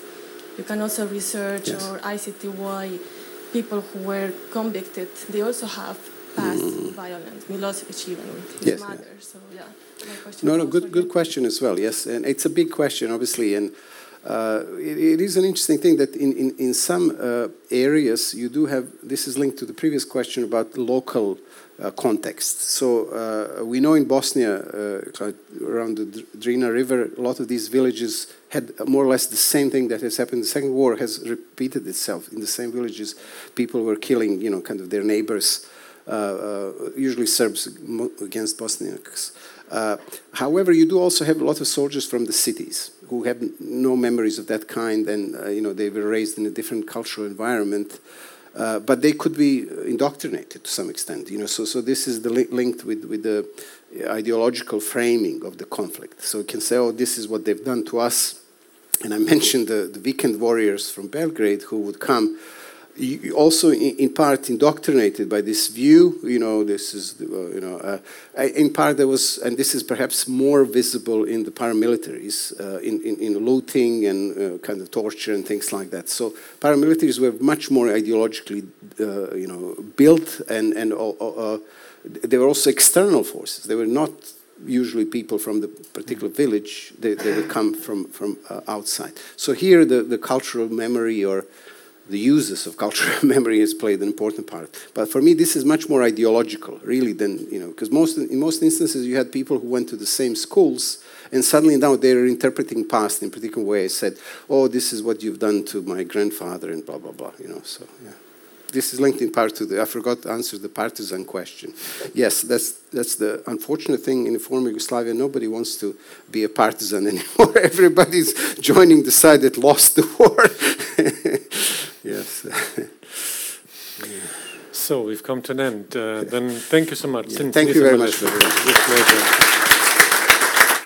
you can also research yes. or ICTY people who were convicted they also have past violence Milosevic even with his yes, mother yeah. so yeah no no good good question as well yes and it's a big question obviously and uh, it, it is an interesting thing that in, in, in some uh, areas you do have, this is linked to the previous question about local uh, context. So uh, we know in Bosnia, uh, around the Drina River, a lot of these villages had more or less the same thing that has happened. The Second War has repeated itself in the same villages. People were killing, you know, kind of their neighbors, usually Serbs against Bosniaks. Uh, however, you do also have a lot of soldiers from the cities who have no memories of that kind, and you know they were raised in a different cultural environment. Uh, but they could be indoctrinated to some extent. You know, so so this is the li linked with with the ideological framing of the conflict. So you can say, oh, this is what they've done to us. And I mentioned the, the weekend warriors from Belgrade who would come also in, part indoctrinated by this view. You know, this is uh, you know, uh, in part there was, and this is perhaps more visible in the paramilitaries, uh, in, in, in looting and uh, kind of torture and things like that. So paramilitaries were much more ideologically, uh, you know, built, and and uh, they were also external forces. They were not usually people from the particular village, they, they would come from, from outside. So here the, the cultural memory or the uses of cultural memory has played an important part. But for me, this is much more ideological, really, than, you know, because most, in most instances you had people who went to the same schools and suddenly now they're interpreting past in a particular way. I Said, oh, this is what you've done to my grandfather and blah, blah, blah, you know, so, yeah this is linked in part to the, I forgot to answer the partisan question. Yes, that's, that's the unfortunate thing in the former Yugoslavia. Nobody wants to be a partisan anymore. Everybody's joining the side that lost the war. Yes. So we've come to an end. Uh, then thank you so much. Yeah, thank you very much.